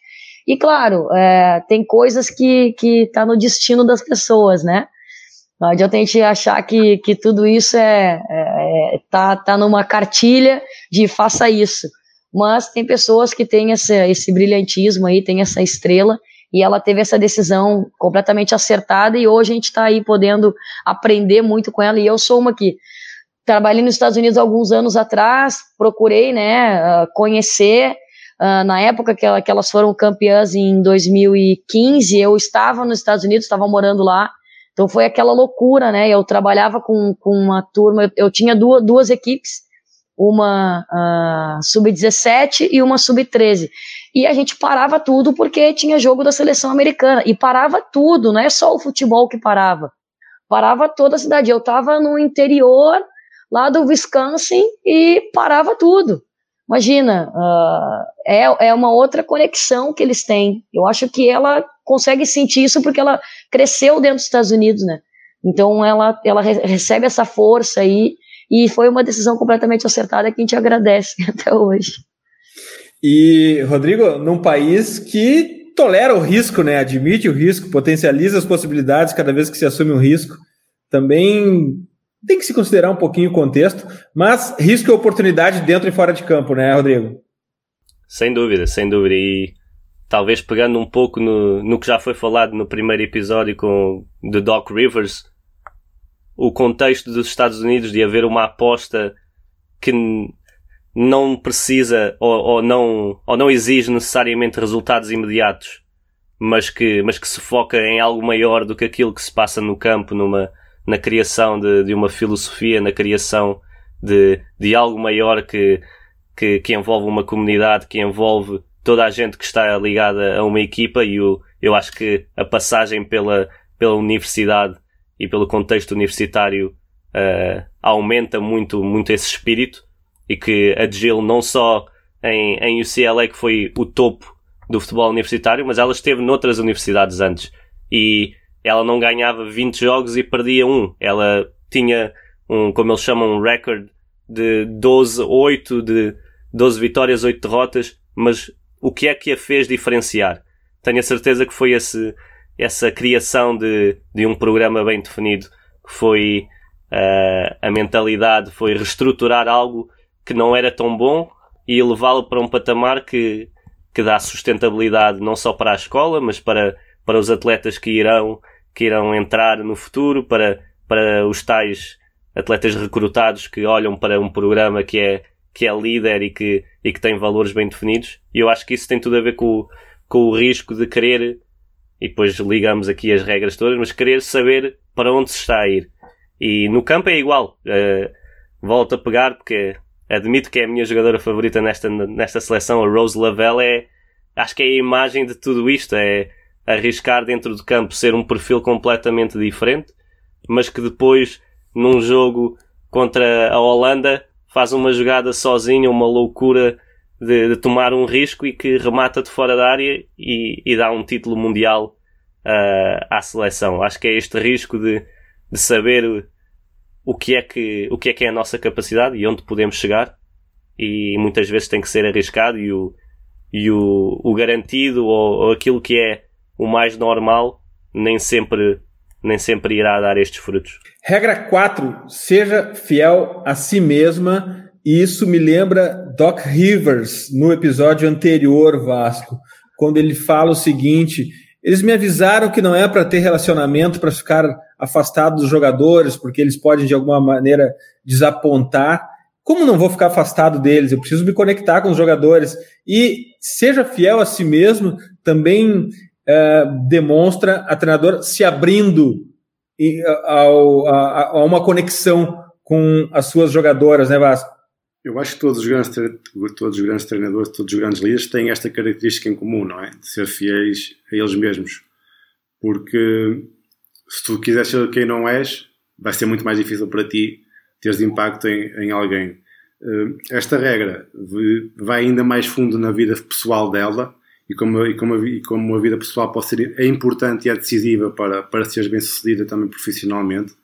E claro, é, tem coisas que que tá no destino das pessoas, né? Não adianta a gente achar que, que tudo isso é, é, é, tá, tá numa cartilha de faça isso. Mas tem pessoas que têm esse, esse brilhantismo aí, tem essa estrela, e ela teve essa decisão completamente acertada, e hoje a gente está aí podendo aprender muito com ela, e eu sou uma que trabalhei nos Estados Unidos alguns anos atrás, procurei, né, ah, conhecer, Uh, na época que, que, elas foram campeãs em 2015, eu estava nos Estados Unidos, estava morando lá, então foi aquela loucura, né? Eu trabalhava com, com uma turma, eu, eu tinha duas, duas equipes, uma uh, sub-17 e uma sub-13. E a gente parava tudo porque tinha jogo da seleção americana. E parava tudo, não é só o futebol que parava. Parava toda a cidade. Eu estava no interior, lá do Wisconsin, e parava tudo. Imagina, uh, é, é uma outra conexão que eles têm. Eu acho que ela consegue sentir isso porque ela cresceu dentro dos Estados Unidos, né? Então ela, ela recebe essa força aí e foi uma decisão completamente acertada que a gente agradece até hoje. E, Rodrigo, num país que tolera o risco, né? Admite o risco, potencializa as possibilidades cada vez que se assume um risco, também tem que se considerar um pouquinho o contexto, mas risco e oportunidade dentro e fora de campo, né, Rodrigo? Sem dúvida, sem dúvida. E talvez pegando um pouco no, no que já foi falado no primeiro episódio com The Doc Rivers, o contexto dos Estados Unidos de haver uma aposta que não precisa ou, ou, não, ou não exige necessariamente resultados imediatos, mas que, mas que se foca em algo maior do que aquilo que se passa no campo, numa, na criação de, de uma filosofia, na criação de, de algo maior que, que, que envolve uma comunidade, que envolve toda a gente que está ligada a uma equipa. E eu, eu acho que a passagem pela, pela universidade e pelo contexto universitário uh, aumenta muito, muito esse espírito e que a Jill não só em, em UCLA que foi o topo do futebol universitário, mas ela esteve noutras universidades antes. E ela não ganhava 20 jogos e perdia um. Ela tinha um, como eles chamam, um record de 12-8, de 12 vitórias, 8 derrotas, mas o que é que a fez diferenciar? Tenho a certeza que foi esse, essa criação de, de um programa bem definido, que foi uh, a mentalidade, foi reestruturar algo que não era tão bom e levá-lo para um patamar que, que dá sustentabilidade não só para a escola, mas para, para os atletas que irão, que irão entrar no futuro, para, para os tais atletas recrutados que olham para um programa que é, que é líder e que, e que tem valores bem definidos. E eu acho que isso tem tudo a ver com, com o risco de querer e depois ligamos aqui as regras todas, mas querer saber para onde se está a ir. E no campo é igual. Uh, volto a pegar porque admito que é a minha jogadora favorita nesta, nesta seleção, a Rose Lavelle, é, acho que é a imagem de tudo isto, é arriscar dentro do campo ser um perfil completamente diferente, mas que depois, num jogo contra a Holanda, faz uma jogada sozinha, uma loucura de, de, tomar um risco e que remata de fora da área e, e dá um título mundial uh, à seleção. Acho que é este risco de, de saber o que, é que, o que é que é a nossa capacidade e onde podemos chegar e muitas vezes tem que ser arriscado e o, e o, o garantido ou, ou aquilo que é o mais normal nem sempre nem sempre irá dar estes frutos. Regra 4. Seja fiel a si mesma e isso me lembra Doc Rivers no episódio anterior, Vasco, quando ele fala o seguinte: eles me avisaram que não é para ter relacionamento, para ficar afastado dos jogadores, porque eles podem de alguma maneira desapontar. Como não vou ficar afastado deles? Eu preciso me conectar com os jogadores. E seja fiel a si mesmo também é, demonstra a treinador se abrindo ao, a, a uma conexão com as suas jogadoras, né, Vasco? Eu acho que todos os grandes, todos os grandes treinadores, todos os grandes líderes têm esta característica em comum, não é? De ser fiéis a eles mesmos. Porque se tu quiseres ser quem não és, vai ser muito mais difícil para ti teres impacto em, em alguém. Eh, esta regra vai ainda mais fundo na vida pessoal dela e como, e como, a, e como a vida pessoal pode ser é importante e é decisiva para, para seres bem sucedida também profissionalmente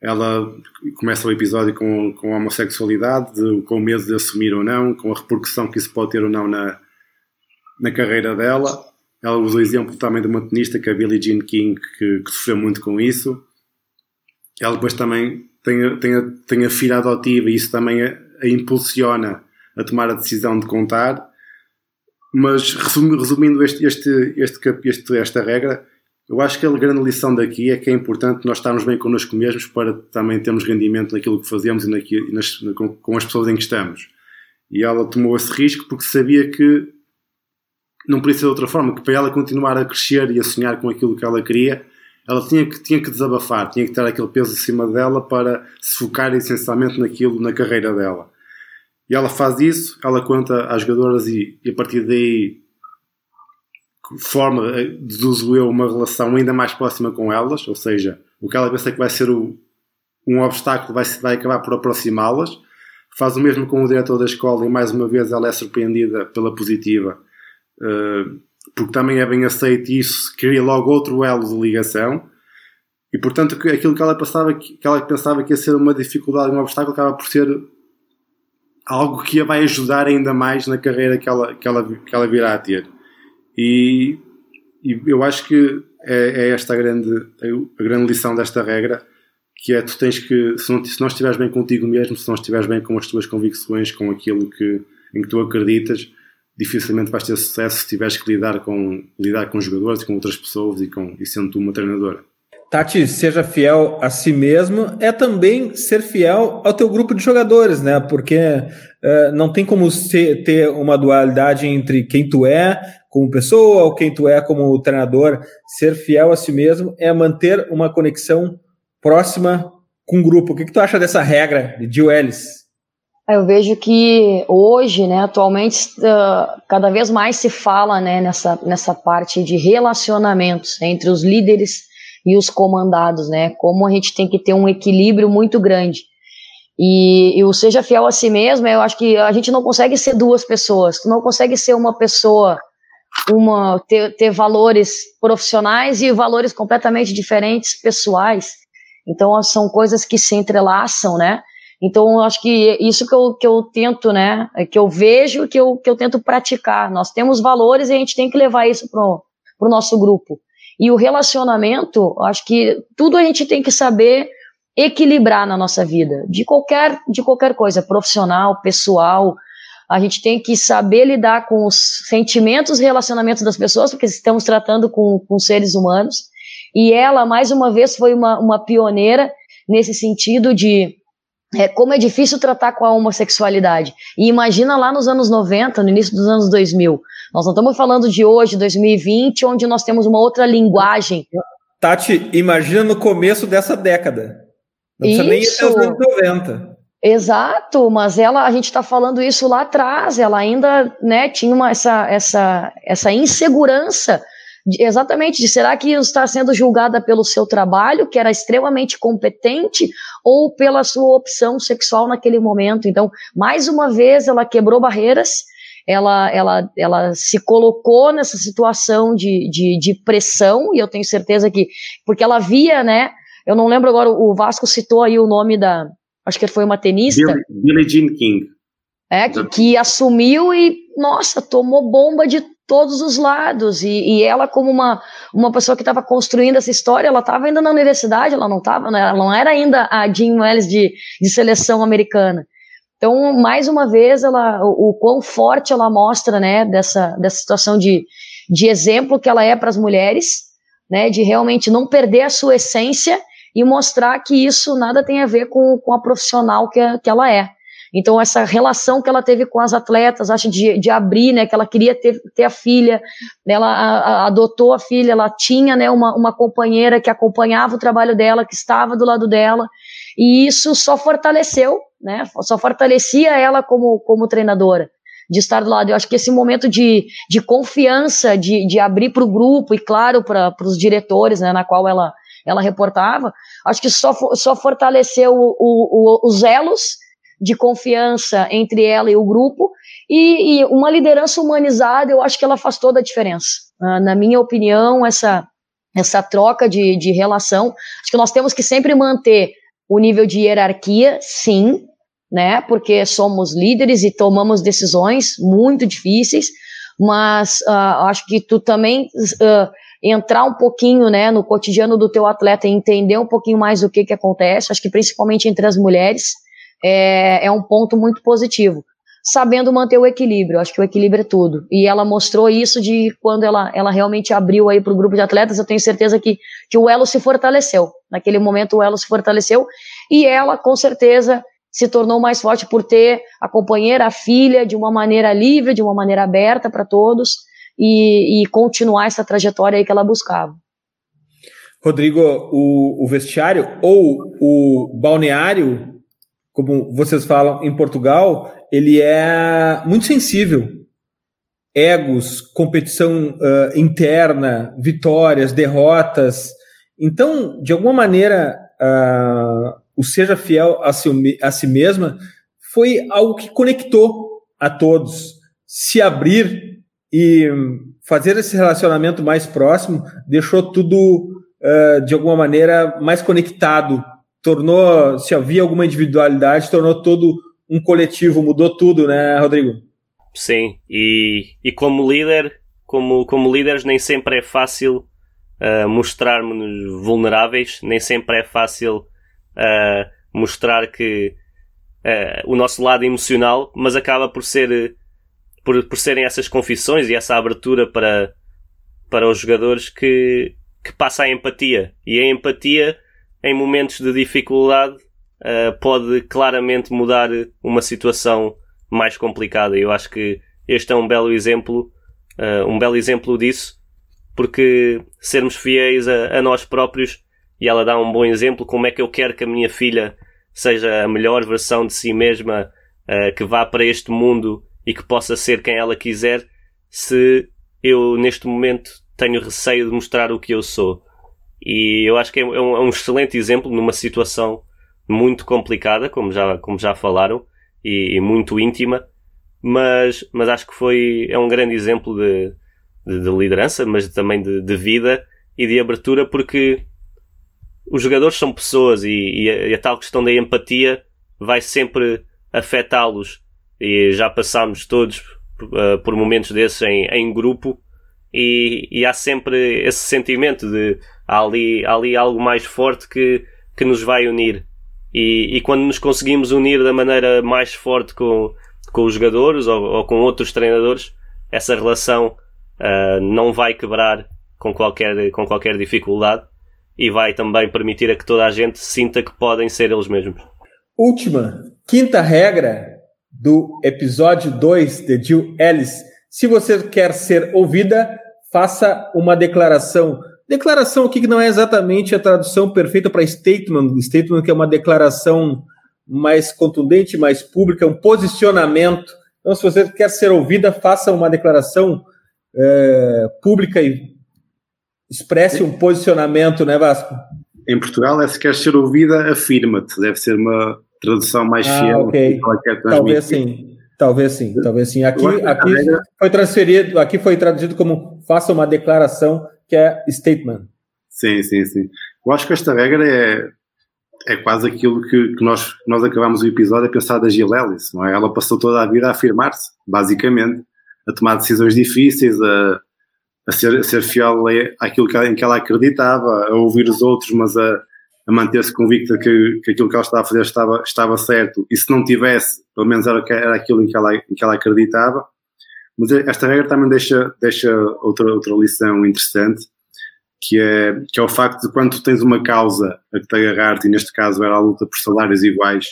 ela começa o episódio com, com a homossexualidade, de, com o medo de assumir ou não, com a repercussão que isso pode ter ou não na, na carreira dela. Ela usa o exemplo também de uma tenista, que é a Billie Jean King, que, que sofreu muito com isso. Ela depois também tem, tem, tem a filha adotiva e isso também a, a impulsiona a tomar a decisão de contar. Mas resumindo este, este, este, este, esta regra, eu acho que a grande lição daqui é que é importante nós estarmos bem connosco mesmos para também termos rendimento naquilo que fazemos e, naquilo, nas, com, com, as pessoas em que estamos. E ela tomou esse risco porque sabia que não podia ser de outra forma, que para ela continuar a crescer e a sonhar com aquilo que ela queria, ela tinha que, tinha que desabafar, tinha que ter aquele peso em cima dela para se focar essencialmente naquilo, na carreira dela. E ela faz isso, ela conta às jogadoras e, e a partir daí forma, eh, deduzo eu, uma relação ainda mais próxima com elas, ou seja, o que ela pensa que vai ser o, um obstáculo vai, vai acabar por aproximá-las. Faz o mesmo com o diretor da escola e mais uma vez ela é surpreendida pela positiva uh, porque também é bem aceito e isso cria logo outro elo de ligação. E portanto, aquilo que ela, passava, que ela pensava que ia ser uma dificuldade, um obstáculo, acaba por ser algo que a vai ajudar ainda mais na carreira que ela, que ela, que ela virá a ter. E, e eu acho que é, é, esta a grande, a grande lição desta regra, que é tu tens que, se não, se não estiveres bem contigo mesmo, se não estiveres bem com as tuas convicções, com aquilo que, em que tu acreditas, dificilmente vais ter sucesso se tiveres que lidar com, lidar com jogadores e com outras pessoas e, com, e sendo tu uma treinadora. Tati, seja fiel a si mesmo, é também ser fiel ao teu grupo de jogadores, né? Porque uh, não tem como ser, ter uma dualidade entre quem tu é como pessoa ou quem tu é como treinador. Ser fiel a si mesmo é manter uma conexão próxima com o grupo. O que, que tu acha dessa regra de Jill Ellis? Eu vejo que hoje, né, atualmente, uh, cada vez mais se fala né, nessa, nessa parte de relacionamentos entre os líderes e os comandados, né? Como a gente tem que ter um equilíbrio muito grande. E, e o seja fiel a si mesmo, eu acho que a gente não consegue ser duas pessoas. Tu não consegue ser uma pessoa, uma ter, ter valores profissionais e valores completamente diferentes pessoais. Então são coisas que se entrelaçam, né? Então, eu acho que isso que eu, que eu tento, né? Que eu vejo, que eu, que eu tento praticar. Nós temos valores e a gente tem que levar isso para o nosso grupo. E o relacionamento, acho que tudo a gente tem que saber equilibrar na nossa vida, de qualquer, de qualquer coisa, profissional, pessoal. A gente tem que saber lidar com os sentimentos e relacionamentos das pessoas, porque estamos tratando com, com seres humanos. E ela, mais uma vez, foi uma, uma pioneira nesse sentido de é, como é difícil tratar com a homossexualidade. E imagina lá nos anos 90, no início dos anos 2000. Nós não estamos falando de hoje, 2020, onde nós temos uma outra linguagem. Tati, imagina no começo dessa década. Não precisa nem ir até os anos 90. Exato, mas ela, a gente está falando isso lá atrás, ela ainda né, tinha uma, essa, essa, essa insegurança exatamente de será que está sendo julgada pelo seu trabalho, que era extremamente competente, ou pela sua opção sexual naquele momento. Então, mais uma vez, ela quebrou barreiras, ela, ela, ela se colocou nessa situação de, de, de pressão, e eu tenho certeza que, porque ela via, né, eu não lembro agora, o Vasco citou aí o nome da, acho que foi uma tenista. Billie Jean King. É, que, que assumiu e, nossa, tomou bomba de todos os lados. E, e ela, como uma, uma pessoa que estava construindo essa história, ela estava ainda na universidade, ela não estava, né, ela não era ainda a Jean Wells de, de seleção americana. Então, mais uma vez, ela, o, o quão forte ela mostra, né, dessa, dessa situação de, de exemplo que ela é para as mulheres, né, de realmente não perder a sua essência e mostrar que isso nada tem a ver com, com a profissional que, que ela é. Então, essa relação que ela teve com as atletas, acho, de, de abrir, né, que ela queria ter, ter a filha, ela a, a, adotou a filha, ela tinha, né, uma, uma companheira que acompanhava o trabalho dela, que estava do lado dela, e isso só fortaleceu, né, só fortalecia ela como, como treinadora de estar do lado. Eu acho que esse momento de, de confiança, de, de abrir para o grupo e, claro, para os diretores, né, na qual ela, ela reportava, acho que só, só fortaleceu o, o, os elos de confiança entre ela e o grupo, e, e, uma liderança humanizada, eu acho que ela faz toda a diferença. Uh, na minha opinião, essa, essa troca de, de relação, acho que nós temos que sempre manter o nível de hierarquia, sim, né, porque somos líderes e tomamos decisões muito difíceis, mas uh, acho que tu também uh, entrar um pouquinho, né, no cotidiano do teu atleta e entender um pouquinho mais o que que acontece, acho que principalmente entre as mulheres, é, é um ponto muito positivo. Sabendo manter o equilíbrio, acho que o equilíbrio é tudo. E ela mostrou isso de quando ela, ela realmente abriu aí para o grupo de atletas, eu tenho certeza que, que o elo se fortaleceu. Naquele momento o elo se fortaleceu e ela, com certeza, se tornou mais forte por ter a companheira, a filha, de uma maneira livre, de uma maneira aberta para todos e, e, continuar essa trajetória aí que ela buscava. Rodrigo, o, o vestiário ou o balneário como vocês falam em Portugal, ele é muito sensível. Egos, competição uh, interna, vitórias, derrotas. Então, de alguma maneira, uh, o seja fiel a si, a si mesma foi algo que conectou a todos. Se abrir e fazer esse relacionamento mais próximo deixou tudo, uh, de alguma maneira, mais conectado. Tornou, se havia alguma individualidade, tornou todo um coletivo, mudou tudo, né, Rodrigo? Sim, e, e como líder, como, como líderes, nem sempre é fácil uh, mostrar-nos vulneráveis, nem sempre é fácil uh, mostrar que uh, o nosso lado emocional, mas acaba por ser por, por serem essas confissões e essa abertura para, para os jogadores que, que passa a empatia. E a empatia, em momentos de dificuldade, uh, pode claramente mudar uma situação mais complicada. Eu acho que este é um belo exemplo, uh, um belo exemplo disso, porque sermos fiéis a, a nós próprios e ela dá um bom exemplo como é que eu quero que a minha filha seja a melhor versão de si mesma, uh, que vá para este mundo e que possa ser quem ela quiser se eu neste momento tenho receio de mostrar o que eu sou. E eu acho que é um, é um excelente exemplo numa situação muito complicada, como já, como já falaram, e, e, muito íntima, mas, mas acho que foi, é um grande exemplo de, de, de liderança, mas também de, de, vida e de abertura, porque os jogadores são pessoas e, e, a, e a tal questão da empatia vai sempre afetá-los. E já passámos todos uh, por momentos desses em, em grupo e, e, há sempre esse sentimento de há ali, há ali algo mais forte que, que nos vai unir e, e quando nos conseguimos unir da maneira mais forte com, com os jogadores ou, ou com outros treinadores essa relação uh, não vai quebrar com qualquer, com qualquer dificuldade e vai também permitir a que toda a gente sinta que podem ser eles mesmos. Última, quinta regra do episódio 2 de Jill Ellis. Se você quer ser ouvida, faça uma declaração. Declaração aqui que não é exatamente a tradução perfeita para statement. Statement que é uma declaração mais contundente, mais pública, um posicionamento. Então, se você quer ser ouvida, faça uma declaração é, pública e expresse um posicionamento, né, Vasco? Em Portugal, é se quer ser ouvida, afirma-te. Deve ser uma tradução mais ah, fiel okay. Talvez sim. Talvez sim, talvez sim. Aqui, aqui foi transferido, aqui foi traduzido como faça uma declaração que é statement. Sim, sim, sim. Eu acho que esta regra é, é quase aquilo que, que nós, nós acabamos o episódio a pensar da Gil Ellis, não é? Ela passou toda a vida a afirmar-se, basicamente, a tomar decisões difíceis, a, a, ser, a ser fiel àquilo que, em que ela acreditava, a ouvir os outros, mas a, a manter-se convicta que, que aquilo que ela estava a fazer estava, estava certo, e se não tivesse, pelo menos era, era aquilo em que, ela, em que ela acreditava. Mas esta regra também deixa, deixa outra, outra lição interessante, que é, que é o facto de quando tens uma causa a que te agarrar e neste caso era a luta por salários iguais,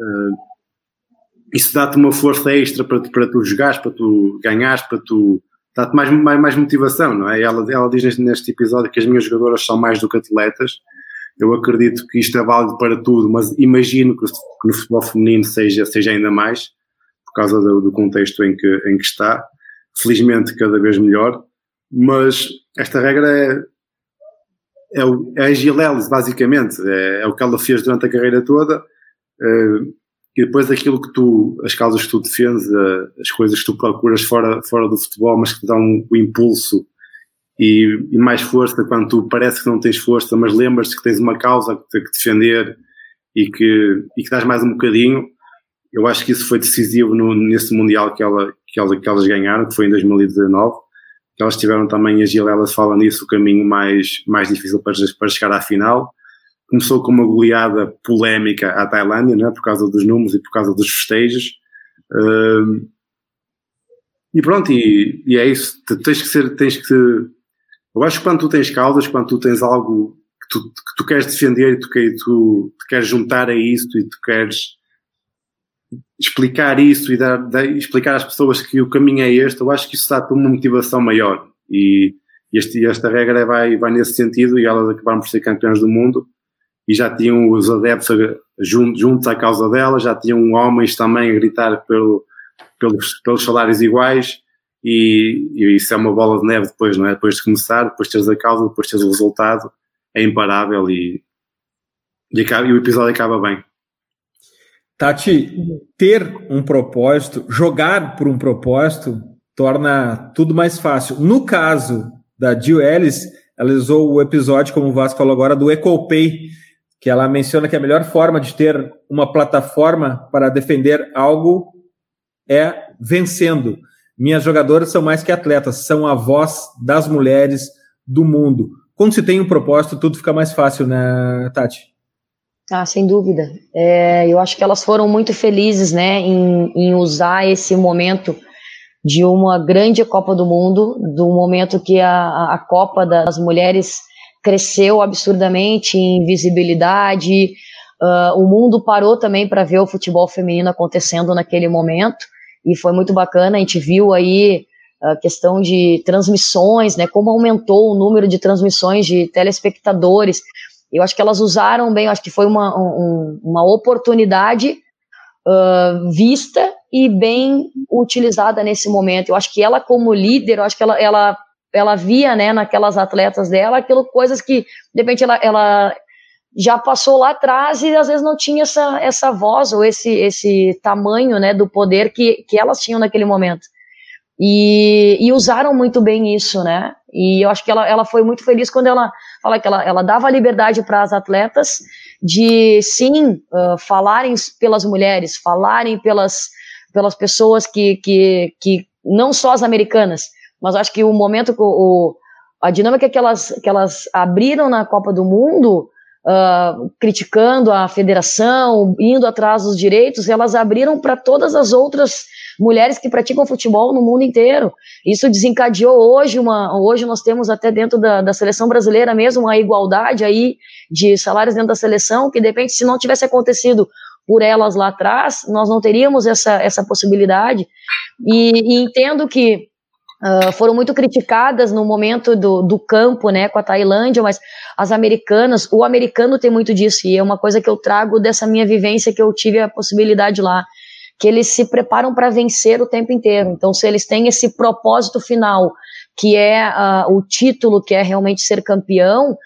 uh, isso dá-te uma força extra para, para tu jogares, para tu ganhares, para tu. dá-te mais, mais, mais motivação, não é? Ela, ela diz neste, neste episódio que as minhas jogadoras são mais do que atletas eu acredito que isto é válido para tudo, mas imagino que, no futebol feminino seja, seja ainda mais, causa do, do contexto em que, em que está. Felizmente, cada vez melhor. Mas esta regra é, é, o, é a Gilelis, basicamente. É, é, o que ela fez durante a carreira toda. É, e depois aquilo que tu, as causas que tu defendes, as coisas que tu procuras fora, fora do futebol, mas que te dão o impulso e, e, mais força quando tu parece que não tens força, mas lembras-te que tens uma causa que, que defender e que, e que dás mais um bocadinho. Eu acho que isso foi decisivo no, nesse Mundial que, ela, que, ela, que elas ganharam, que foi em 2019. Que elas tiveram também, as Gilelas falam nisso, o caminho mais, mais difícil para, para chegar à final. Começou com uma goleada polémica à Tailândia, né, por causa dos números e por causa dos festejos. Uh, e pronto, e, e, é isso. Tens que ser, tens que eu acho que quando tu tens causas, quando tu tens algo que tu, que tu queres defender e tu, que, tu te queres juntar a isso e tu queres explicar isso e dar, dar, explicar às pessoas que o caminho é este, eu acho que isso dá-te uma motivação maior. E este, esta regra vai, vai nesse sentido e elas acabaram por ser campeãs do mundo e já tinham os adeptos juntos, juntos à causa dela, já tinham homens também a gritar pelo, pelos, pelos salários iguais e, e, isso é uma bola de neve depois, não é? Depois de começar, depois teres a causa, depois teres o resultado, é imparável e, e, acaba, e o episódio acaba bem. Tati, ter um propósito, jogar por um propósito, torna tudo mais fácil. No caso da Jill Ellis, ela usou o episódio, como o Vasco falou agora, do EcoPay, que ela menciona que a melhor forma de ter uma plataforma para defender algo é vencendo. Minhas jogadoras são mais que atletas, são a voz das mulheres do mundo. Quando se tem um propósito, tudo fica mais fácil, né, Tati? Ah, sem dúvida. É, eu acho que elas foram muito felizes, né, em, em usar esse momento de uma grande Copa do Mundo, do momento que a, a Copa das Mulheres cresceu absurdamente em visibilidade, uh, o mundo parou também para ver o futebol feminino acontecendo naquele momento, e foi muito bacana, a gente viu aí a questão de transmissões, né, como aumentou o número de transmissões de telespectadores, eu acho que elas usaram bem, acho que foi uma, um, uma oportunidade uh, vista e bem utilizada nesse momento. Eu acho que ela, como líder, eu acho que ela, ela, ela via né, naquelas atletas dela aquilo, coisas que, de repente, ela, ela já passou lá atrás e às vezes não tinha essa, essa voz ou esse, esse tamanho né, do poder que, que elas tinham naquele momento. E, e usaram muito bem isso, né? E eu acho que ela, ela foi muito feliz quando ela fala que ela, ela dava liberdade para as atletas de sim uh, falarem pelas mulheres, falarem pelas, pelas pessoas que, que, que não só as americanas, mas acho que o momento, o, a dinâmica que elas, que elas abriram na Copa do Mundo, uh, criticando a federação, indo atrás dos direitos, elas abriram para todas as outras mulheres que praticam futebol no mundo inteiro. Isso desencadeou hoje uma, hoje nós temos até dentro da, da seleção brasileira mesmo uma igualdade aí de salários dentro da seleção, que depende se não tivesse acontecido por elas lá atrás, nós não teríamos essa, essa possibilidade. E, e entendo que uh, foram muito criticadas no momento do, do campo, né, com a Tailândia, mas as americanas, o americano tem muito disso, e é uma coisa que eu trago dessa minha vivência que eu tive a possibilidade lá, que eles se preparam para vencer o tempo inteiro. Então, se eles têm esse propósito final, que é uh, o título, que é realmente ser campeão,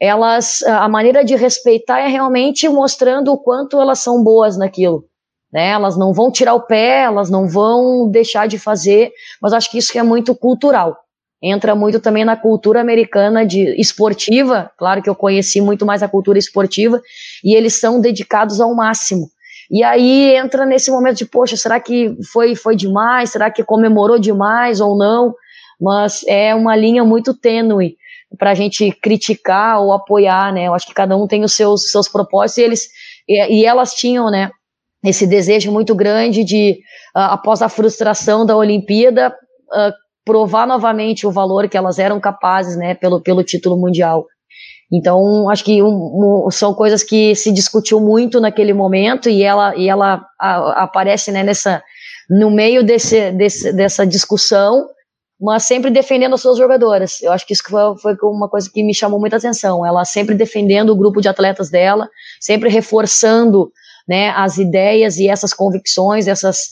elas a maneira de respeitar é realmente mostrando o quanto elas são boas naquilo. Né? Elas não vão tirar o pé, elas não vão deixar de fazer, mas acho que isso é muito cultural. Entra muito também na cultura americana de esportiva, claro que eu conheci muito mais a cultura esportiva, e eles são dedicados ao máximo. E aí entra nesse momento de, poxa, será que foi, foi demais? Será que comemorou demais ou não? Mas é uma linha muito tênue para a gente criticar ou apoiar, né? Eu acho que cada um tem os seus, seus propósitos e eles e, e elas tinham, né? Esse desejo muito grande de, uh, após a frustração da Olimpíada, uh, provar novamente o valor que elas eram capazes, né? Pelo, pelo título mundial. Então, acho que um, um, são coisas que se discutiu muito naquele momento e ela, e ela a, aparece né, nessa, no meio desse, desse, dessa discussão mas sempre defendendo as suas jogadoras. Eu acho que isso foi, foi uma coisa que me chamou muita atenção. Ela sempre defendendo o grupo de atletas dela, sempre reforçando né, as ideias e essas convicções, essas,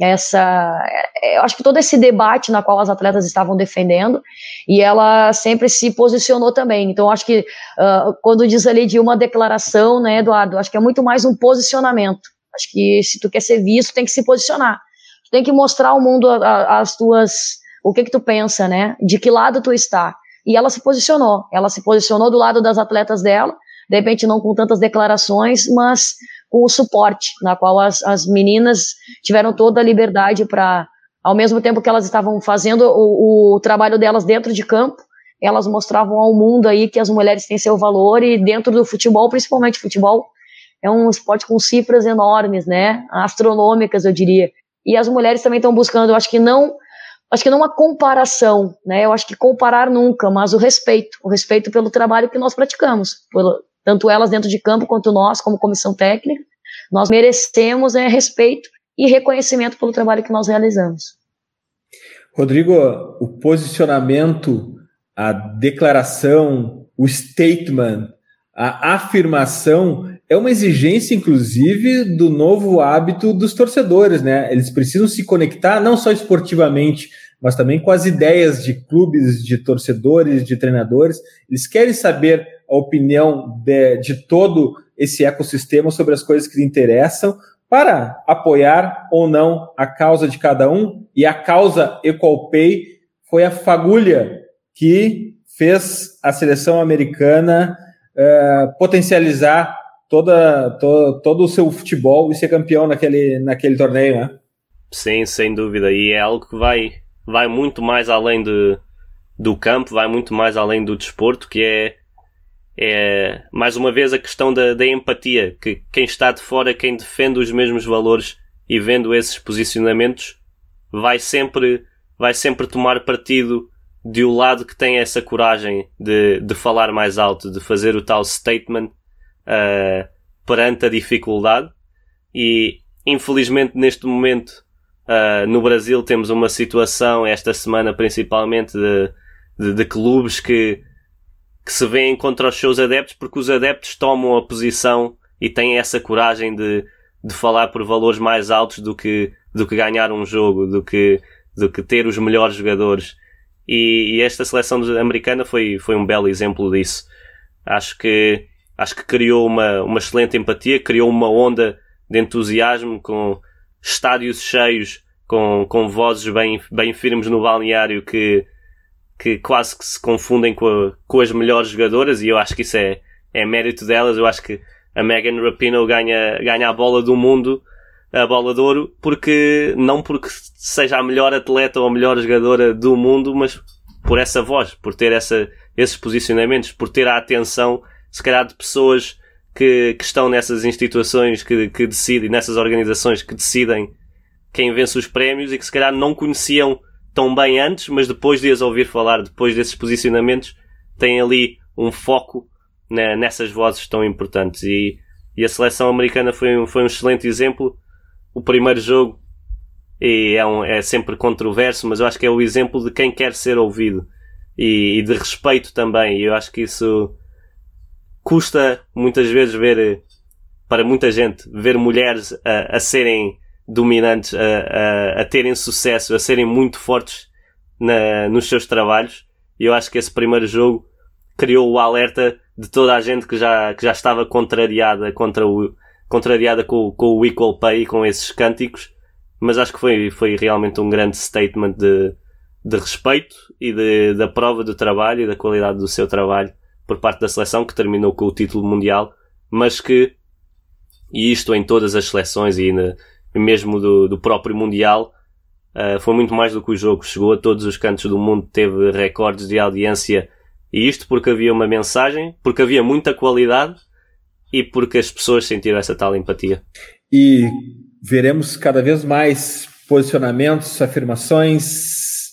essa, é, eu acho que todo esse debate na qual as atletas estavam defendendo, e ela sempre se posicionou também. Então, acho que uh, quando diz ali de uma declaração, né, Eduardo, acho que é muito mais um posicionamento. Acho que se tu quer ser visto, tem que se posicionar. Tem que mostrar ao mundo a, a, as tuas o que que tu pensa, né? De que lado tu está? E ela se posicionou. Ela se posicionou do lado das atletas dela, de repente não com tantas declarações, mas com o suporte, na qual as, as meninas tiveram toda a liberdade para, ao mesmo tempo que elas estavam fazendo o, o trabalho delas dentro de campo, elas mostravam ao mundo aí que as mulheres têm seu valor e dentro do futebol, principalmente futebol, é um esporte com cifras enormes, né? Astronômicas, eu diria. E as mulheres também estão buscando, eu acho que não acho que não uma comparação, né? Eu acho que comparar nunca, mas o respeito, o respeito pelo trabalho que nós praticamos, pelo, tanto elas dentro de campo quanto nós como comissão técnica, nós merecemos é, respeito e reconhecimento pelo trabalho que nós realizamos. Rodrigo, o posicionamento, a declaração, o statement, a afirmação é uma exigência, inclusive, do novo hábito dos torcedores, né? Eles precisam se conectar não só esportivamente, mas também com as ideias de clubes, de torcedores, de treinadores. Eles querem saber a opinião de, de todo esse ecossistema sobre as coisas que lhe interessam, para apoiar ou não a causa de cada um, e a causa Equal Pay foi a fagulha que fez a seleção americana uh, potencializar toda, to, todo o seu futebol e ser campeão naquele, naquele torneio, né? Sim, sem dúvida. E é algo que vai, vai muito mais além de, do campo, vai muito mais além do desporto, que é, é mais uma vez a questão da, da empatia, que quem está de fora, quem defende os mesmos valores e vendo esses posicionamentos, vai sempre, vai sempre tomar partido de um lado que tem essa coragem de, de falar mais alto, de fazer o tal statement uh, perante a dificuldade. E infelizmente neste momento uh, no Brasil temos uma situação, esta semana principalmente, de, de, de clubes que, que se vêem contra os seus adeptos porque os adeptos tomam a posição e têm essa coragem de, de falar por valores mais altos do que, do que ganhar um jogo, do que, do que ter os melhores jogadores. E, e, esta seleção americana foi, foi um belo exemplo disso. Acho que, acho que criou uma, uma excelente empatia, criou uma onda de entusiasmo com estádios cheios, com, com vozes bem, bem firmes no balneário que, que quase que se confundem com, a, com as melhores jogadoras e eu acho que isso é, é mérito delas. Eu acho que a Megan Rapinoe ganha, ganha a bola do mundo a bola de ouro, porque não porque seja a melhor atleta ou a melhor jogadora do mundo, mas por essa voz, por ter essa, esses posicionamentos, por ter a atenção, se calhar, de pessoas que, que estão nessas instituições que, que decidem, nessas organizações que decidem quem vence os prémios e que se calhar não conheciam tão bem antes, mas depois de as ouvir falar, depois desses posicionamentos, têm ali um foco né, nessas vozes tão importantes. E, e a seleção americana foi um, foi um excelente exemplo o primeiro jogo é, um, é sempre controverso, mas eu acho que é o exemplo de quem quer ser ouvido e, e de respeito também. E eu acho que isso custa muitas vezes ver, para muita gente, ver mulheres a, a serem dominantes, a, a, a, terem sucesso, a serem muito fortes na, nos seus trabalhos. E eu acho que esse primeiro jogo criou o alerta de toda a gente que já, que já estava contrariada contra o, contrariada com, com o Equal Pay e com esses cânticos, mas acho que foi, foi realmente um grande statement de, de respeito e de, da prova do trabalho e da qualidade do seu trabalho por parte da seleção que terminou com o título mundial, mas que, e isto em todas as seleções e na, mesmo do, do próprio mundial, uh, foi muito mais do que o jogo. Chegou a todos os cantos do mundo, teve recordes de audiência e isto porque havia uma mensagem, porque havia muita qualidade e porque as pessoas sentiram essa tal empatia. E veremos cada vez mais posicionamentos, afirmações,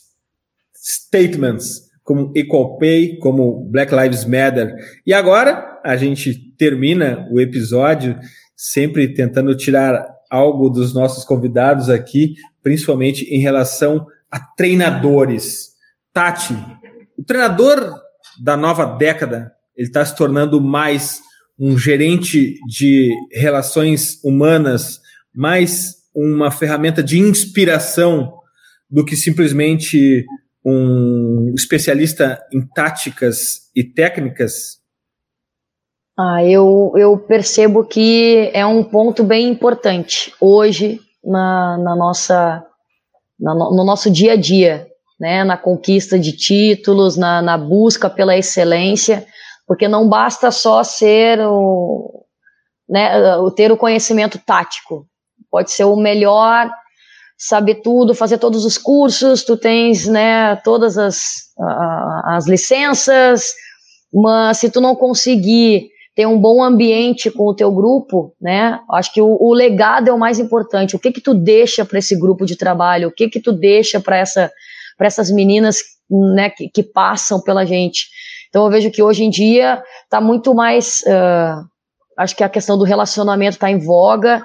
statements como Equal Pay, como Black Lives Matter. E agora a gente termina o episódio sempre tentando tirar algo dos nossos convidados aqui, principalmente em relação a treinadores. Tati, o treinador da nova década, ele está se tornando mais um gerente de relações humanas, mais uma ferramenta de inspiração do que simplesmente um especialista em táticas e técnicas? Ah, eu, eu percebo que é um ponto bem importante hoje na, na nossa, na, no nosso dia a dia, né, na conquista de títulos, na, na busca pela excelência porque não basta só ser o, né, ter o conhecimento tático. Pode ser o melhor, saber tudo, fazer todos os cursos, tu tens, né, todas as, as licenças, mas se tu não conseguir ter um bom ambiente com o teu grupo, né? Acho que o, o legado é o mais importante. O que que tu deixa para esse grupo de trabalho? O que que tu deixa para essa para essas meninas, né, que, que passam pela gente? Então eu vejo que hoje em dia está muito mais. Uh, acho que a questão do relacionamento está em voga.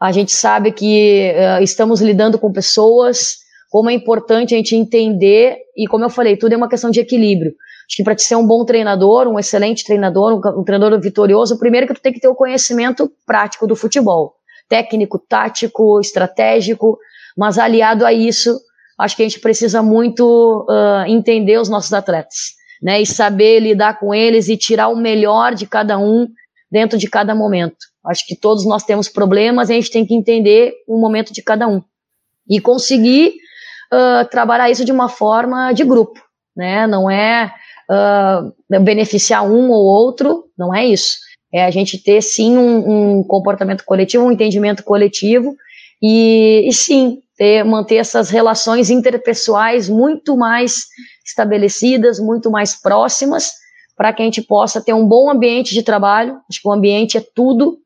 A gente sabe que uh, estamos lidando com pessoas, como é importante a gente entender, e como eu falei, tudo é uma questão de equilíbrio. Acho que para te ser um bom treinador, um excelente treinador, um, um treinador vitorioso, primeiro que tu tem que ter o conhecimento prático do futebol. Técnico, tático, estratégico, mas aliado a isso, acho que a gente precisa muito uh, entender os nossos atletas né, e saber lidar com eles e tirar o melhor de cada um dentro de cada momento. Acho que todos nós temos problemas e a gente tem que entender o momento de cada um e conseguir uh, trabalhar isso de uma forma de grupo, né? Não é beneficiar um ou outro, não é isso. É a gente ter sim um, um comportamento coletivo, um entendimento coletivo e, e sim ter, manter essas relações interpessoais muito mais estabelecidas, muito mais próximas, para que a gente possa ter um bom ambiente de trabalho. Acho que o ambiente é tudo,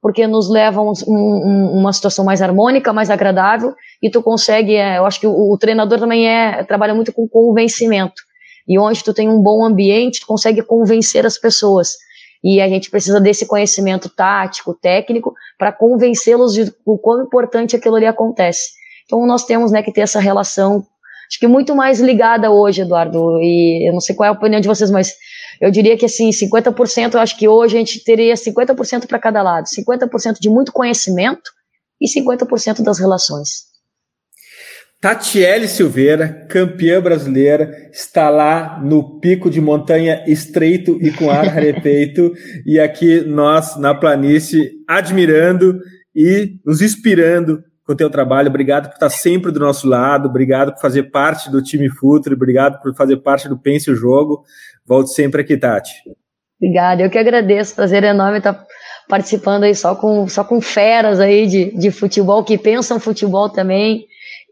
porque nos leva a um, um, uma situação mais harmônica, mais agradável, e tu consegue, é, eu acho que o, o, treinador também é, trabalha muito com convencimento. E onde tu tem um bom ambiente, tu consegue convencer as pessoas. E a gente precisa desse conhecimento tático, técnico, para convencê-los de o quão importante aquilo ali acontece. Então nós temos né, que ter essa relação, acho que muito mais ligada hoje, Eduardo, e eu não sei qual é a opinião de vocês, mas eu diria que assim, 50% eu acho que hoje a gente teria 50% para cada lado, 50% de muito conhecimento e 50% das relações. Tatiele Silveira, campeã brasileira, está lá no pico de montanha estreito e com ar rarepeito, e aqui nós na planície admirando e nos inspirando com o teu trabalho. Obrigado por estar sempre do nosso lado, obrigado por fazer parte do time Futre, obrigado por fazer parte do Pense o Jogo. Volte sempre aqui, Tati. Obrigada, eu que agradeço, prazer enorme estar participando aí só com, só com feras aí de, de futebol, que pensam futebol também,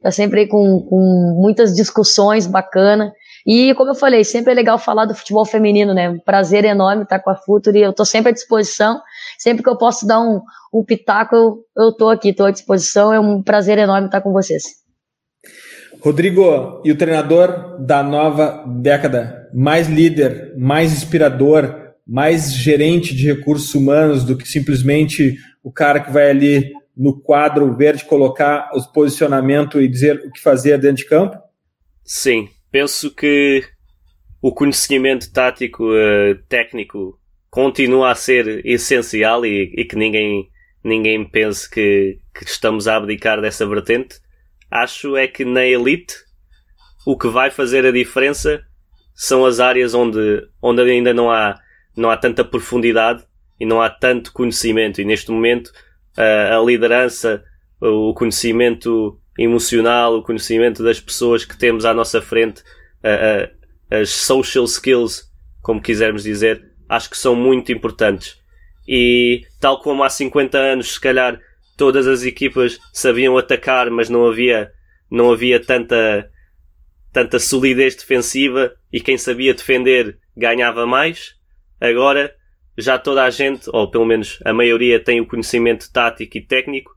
tá sempre com, com muitas discussões bacanas. E, como eu falei, sempre é legal falar do futebol feminino, né? Prazer enorme estar com a Futuri. Eu estou sempre à disposição. Sempre que eu posso dar um, um pitaco, eu, tô aqui, estou à disposição. É um prazer enorme estar com vocês. Rodrigo, e o treinador da nova década, mais líder, mais inspirador, mais gerente de recursos humanos do que simplesmente o cara que vai ali no quadro verde colocar os posicionamento e dizer o que fazer dentro de campo? Sim, penso que o conhecimento tático, uh, técnico, continua a ser essencial e, e, que ninguém, ninguém pense que, que estamos a abdicar dessa vertente. Acho é que na elite o que vai fazer a diferença são as áreas onde, onde ainda não há, não há tanta profundidade e não há tanto conhecimento. E neste momento a, a liderança, o conhecimento emocional, o conhecimento das pessoas que temos à nossa frente, as social skills, como quisermos dizer, acho que são muito importantes. E tal como há 50 anos, se calhar todas as equipas sabiam atacar, mas não havia, não havia tanta, tanta solidez defensiva e quem sabia defender ganhava mais. Agora já toda a gente, ou pelo menos a maioria, tem o conhecimento tático e técnico.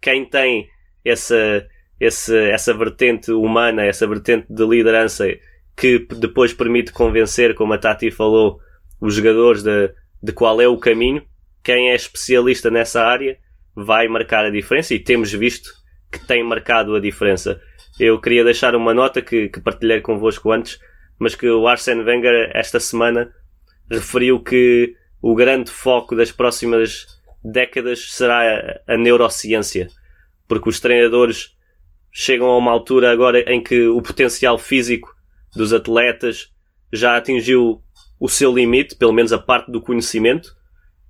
Quem tem essa, essa, essa vertente humana, essa vertente de liderança que depois permite convencer, como a Tati falou, os jogadores de, de qual é o caminho. Quem é especialista nessa área vai marcar a diferença e temos visto que tem marcado a diferença. Eu queria deixar uma nota que, que partilhei convosco antes, mas que o Arsene Wenger esta semana referiu que o grande foco das próximas décadas será a, a neurociência, porque os treinadores chegam a uma altura agora em que o potencial físico dos atletas já atingiu o seu limite, pelo menos a parte do conhecimento,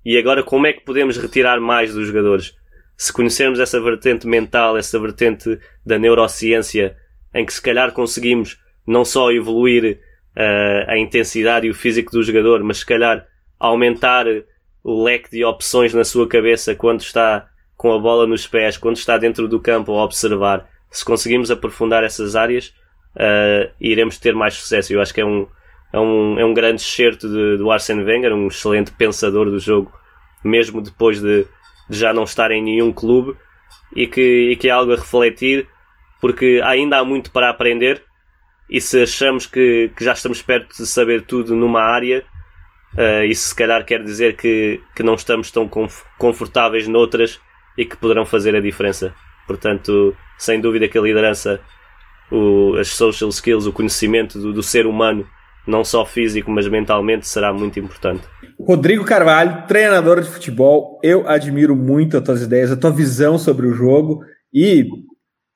e agora como é que podemos retirar mais dos jogadores? Se conhecermos essa vertente mental, essa vertente da neurociência, em que se calhar conseguimos não só evoluir uh, a intensidade e o físico do jogador, mas se calhar aumentar o leque de opções na sua cabeça quando está com a bola nos pés, quando está dentro do campo a observar, se conseguimos aprofundar essas áreas, uh, iremos ter mais sucesso. Eu acho que é um, é um, é um grande excerto do Arsene Wenger, um excelente pensador do jogo, mesmo depois de, de já não estar em nenhum clube, e que, e que é algo a refletir, porque ainda há muito para aprender, e se achamos que, que já estamos perto de saber tudo numa área, uh, isso se calhar quer dizer que, que não estamos tão confortáveis noutras e que poderão fazer a diferença. Portanto, sem dúvida que a liderança, o, as social skills, o conhecimento do, do ser humano não só físico, mas mentalmente, será muito importante. Rodrigo Carvalho, treinador de futebol, eu admiro muito as tuas ideias, a tua visão sobre o jogo e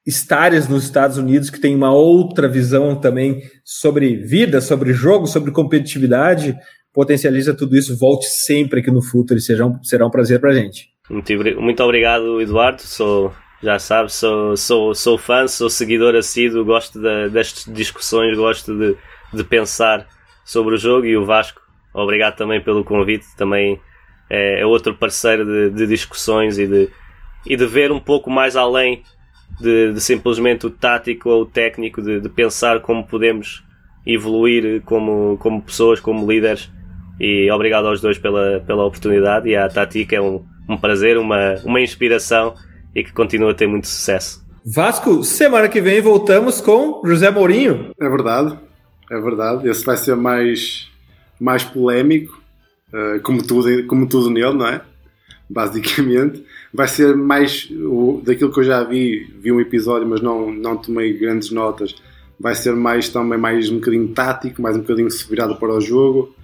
estares nos Estados Unidos que tem uma outra visão também sobre vida, sobre jogo, sobre competitividade. Potencializa tudo isso, volte sempre aqui no Futuro e seja um, será um prazer pra gente. Muito, muito obrigado, Eduardo. Sou, já sabes, sou, sou, sou fã, sou seguidor assíduo, gosto de, destas discussões, gosto de, de pensar sobre o jogo e o Vasco. Obrigado também pelo convite, também é, é outro parceiro de, de, discussões e de, e de ver um pouco mais além de, de simplesmente o tático ou o técnico, de, de, pensar como podemos evoluir como, como pessoas, como líderes. E obrigado aos dois pela, pela oportunidade e à Tati, que é um, um prazer, uma, uma inspiração e que continua a ter muito sucesso. Vasco, semana que vem voltamos com José Mourinho. É verdade, é verdade. Esse vai ser mais, mais polémico, uh, como, tudo, como tudo nele, não é? Basicamente. Vai ser mais o, daquilo que eu já vi, vi um episódio, mas não, não tomei grandes notas. Vai ser mais também mais um bocadinho tático, mais um bocadinho virado para o jogo.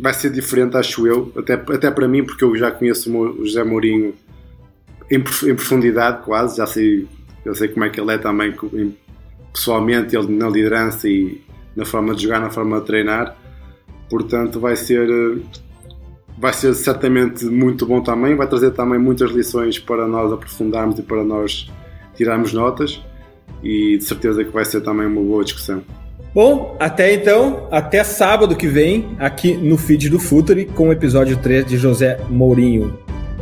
Vai ser diferente, acho eu, até, até para mim, porque eu já conheço o José Mourinho em, em profundidade, quase, já sei, já sei como é que ele é também pessoalmente, ele na liderança e na forma de jogar, na forma de treinar. Portanto, vai ser, vai ser certamente muito bom também. Vai trazer também muitas lições para nós aprofundarmos e para nós tirarmos notas. E de certeza que vai ser também uma boa discussão. Bom, até então, até sábado que vem, aqui no feed do Futuri, com o episódio 3 de José Mourinho.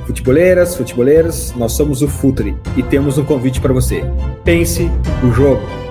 Futeboleiras, futeboleiros, nós somos o Futuri e temos um convite para você. Pense o jogo.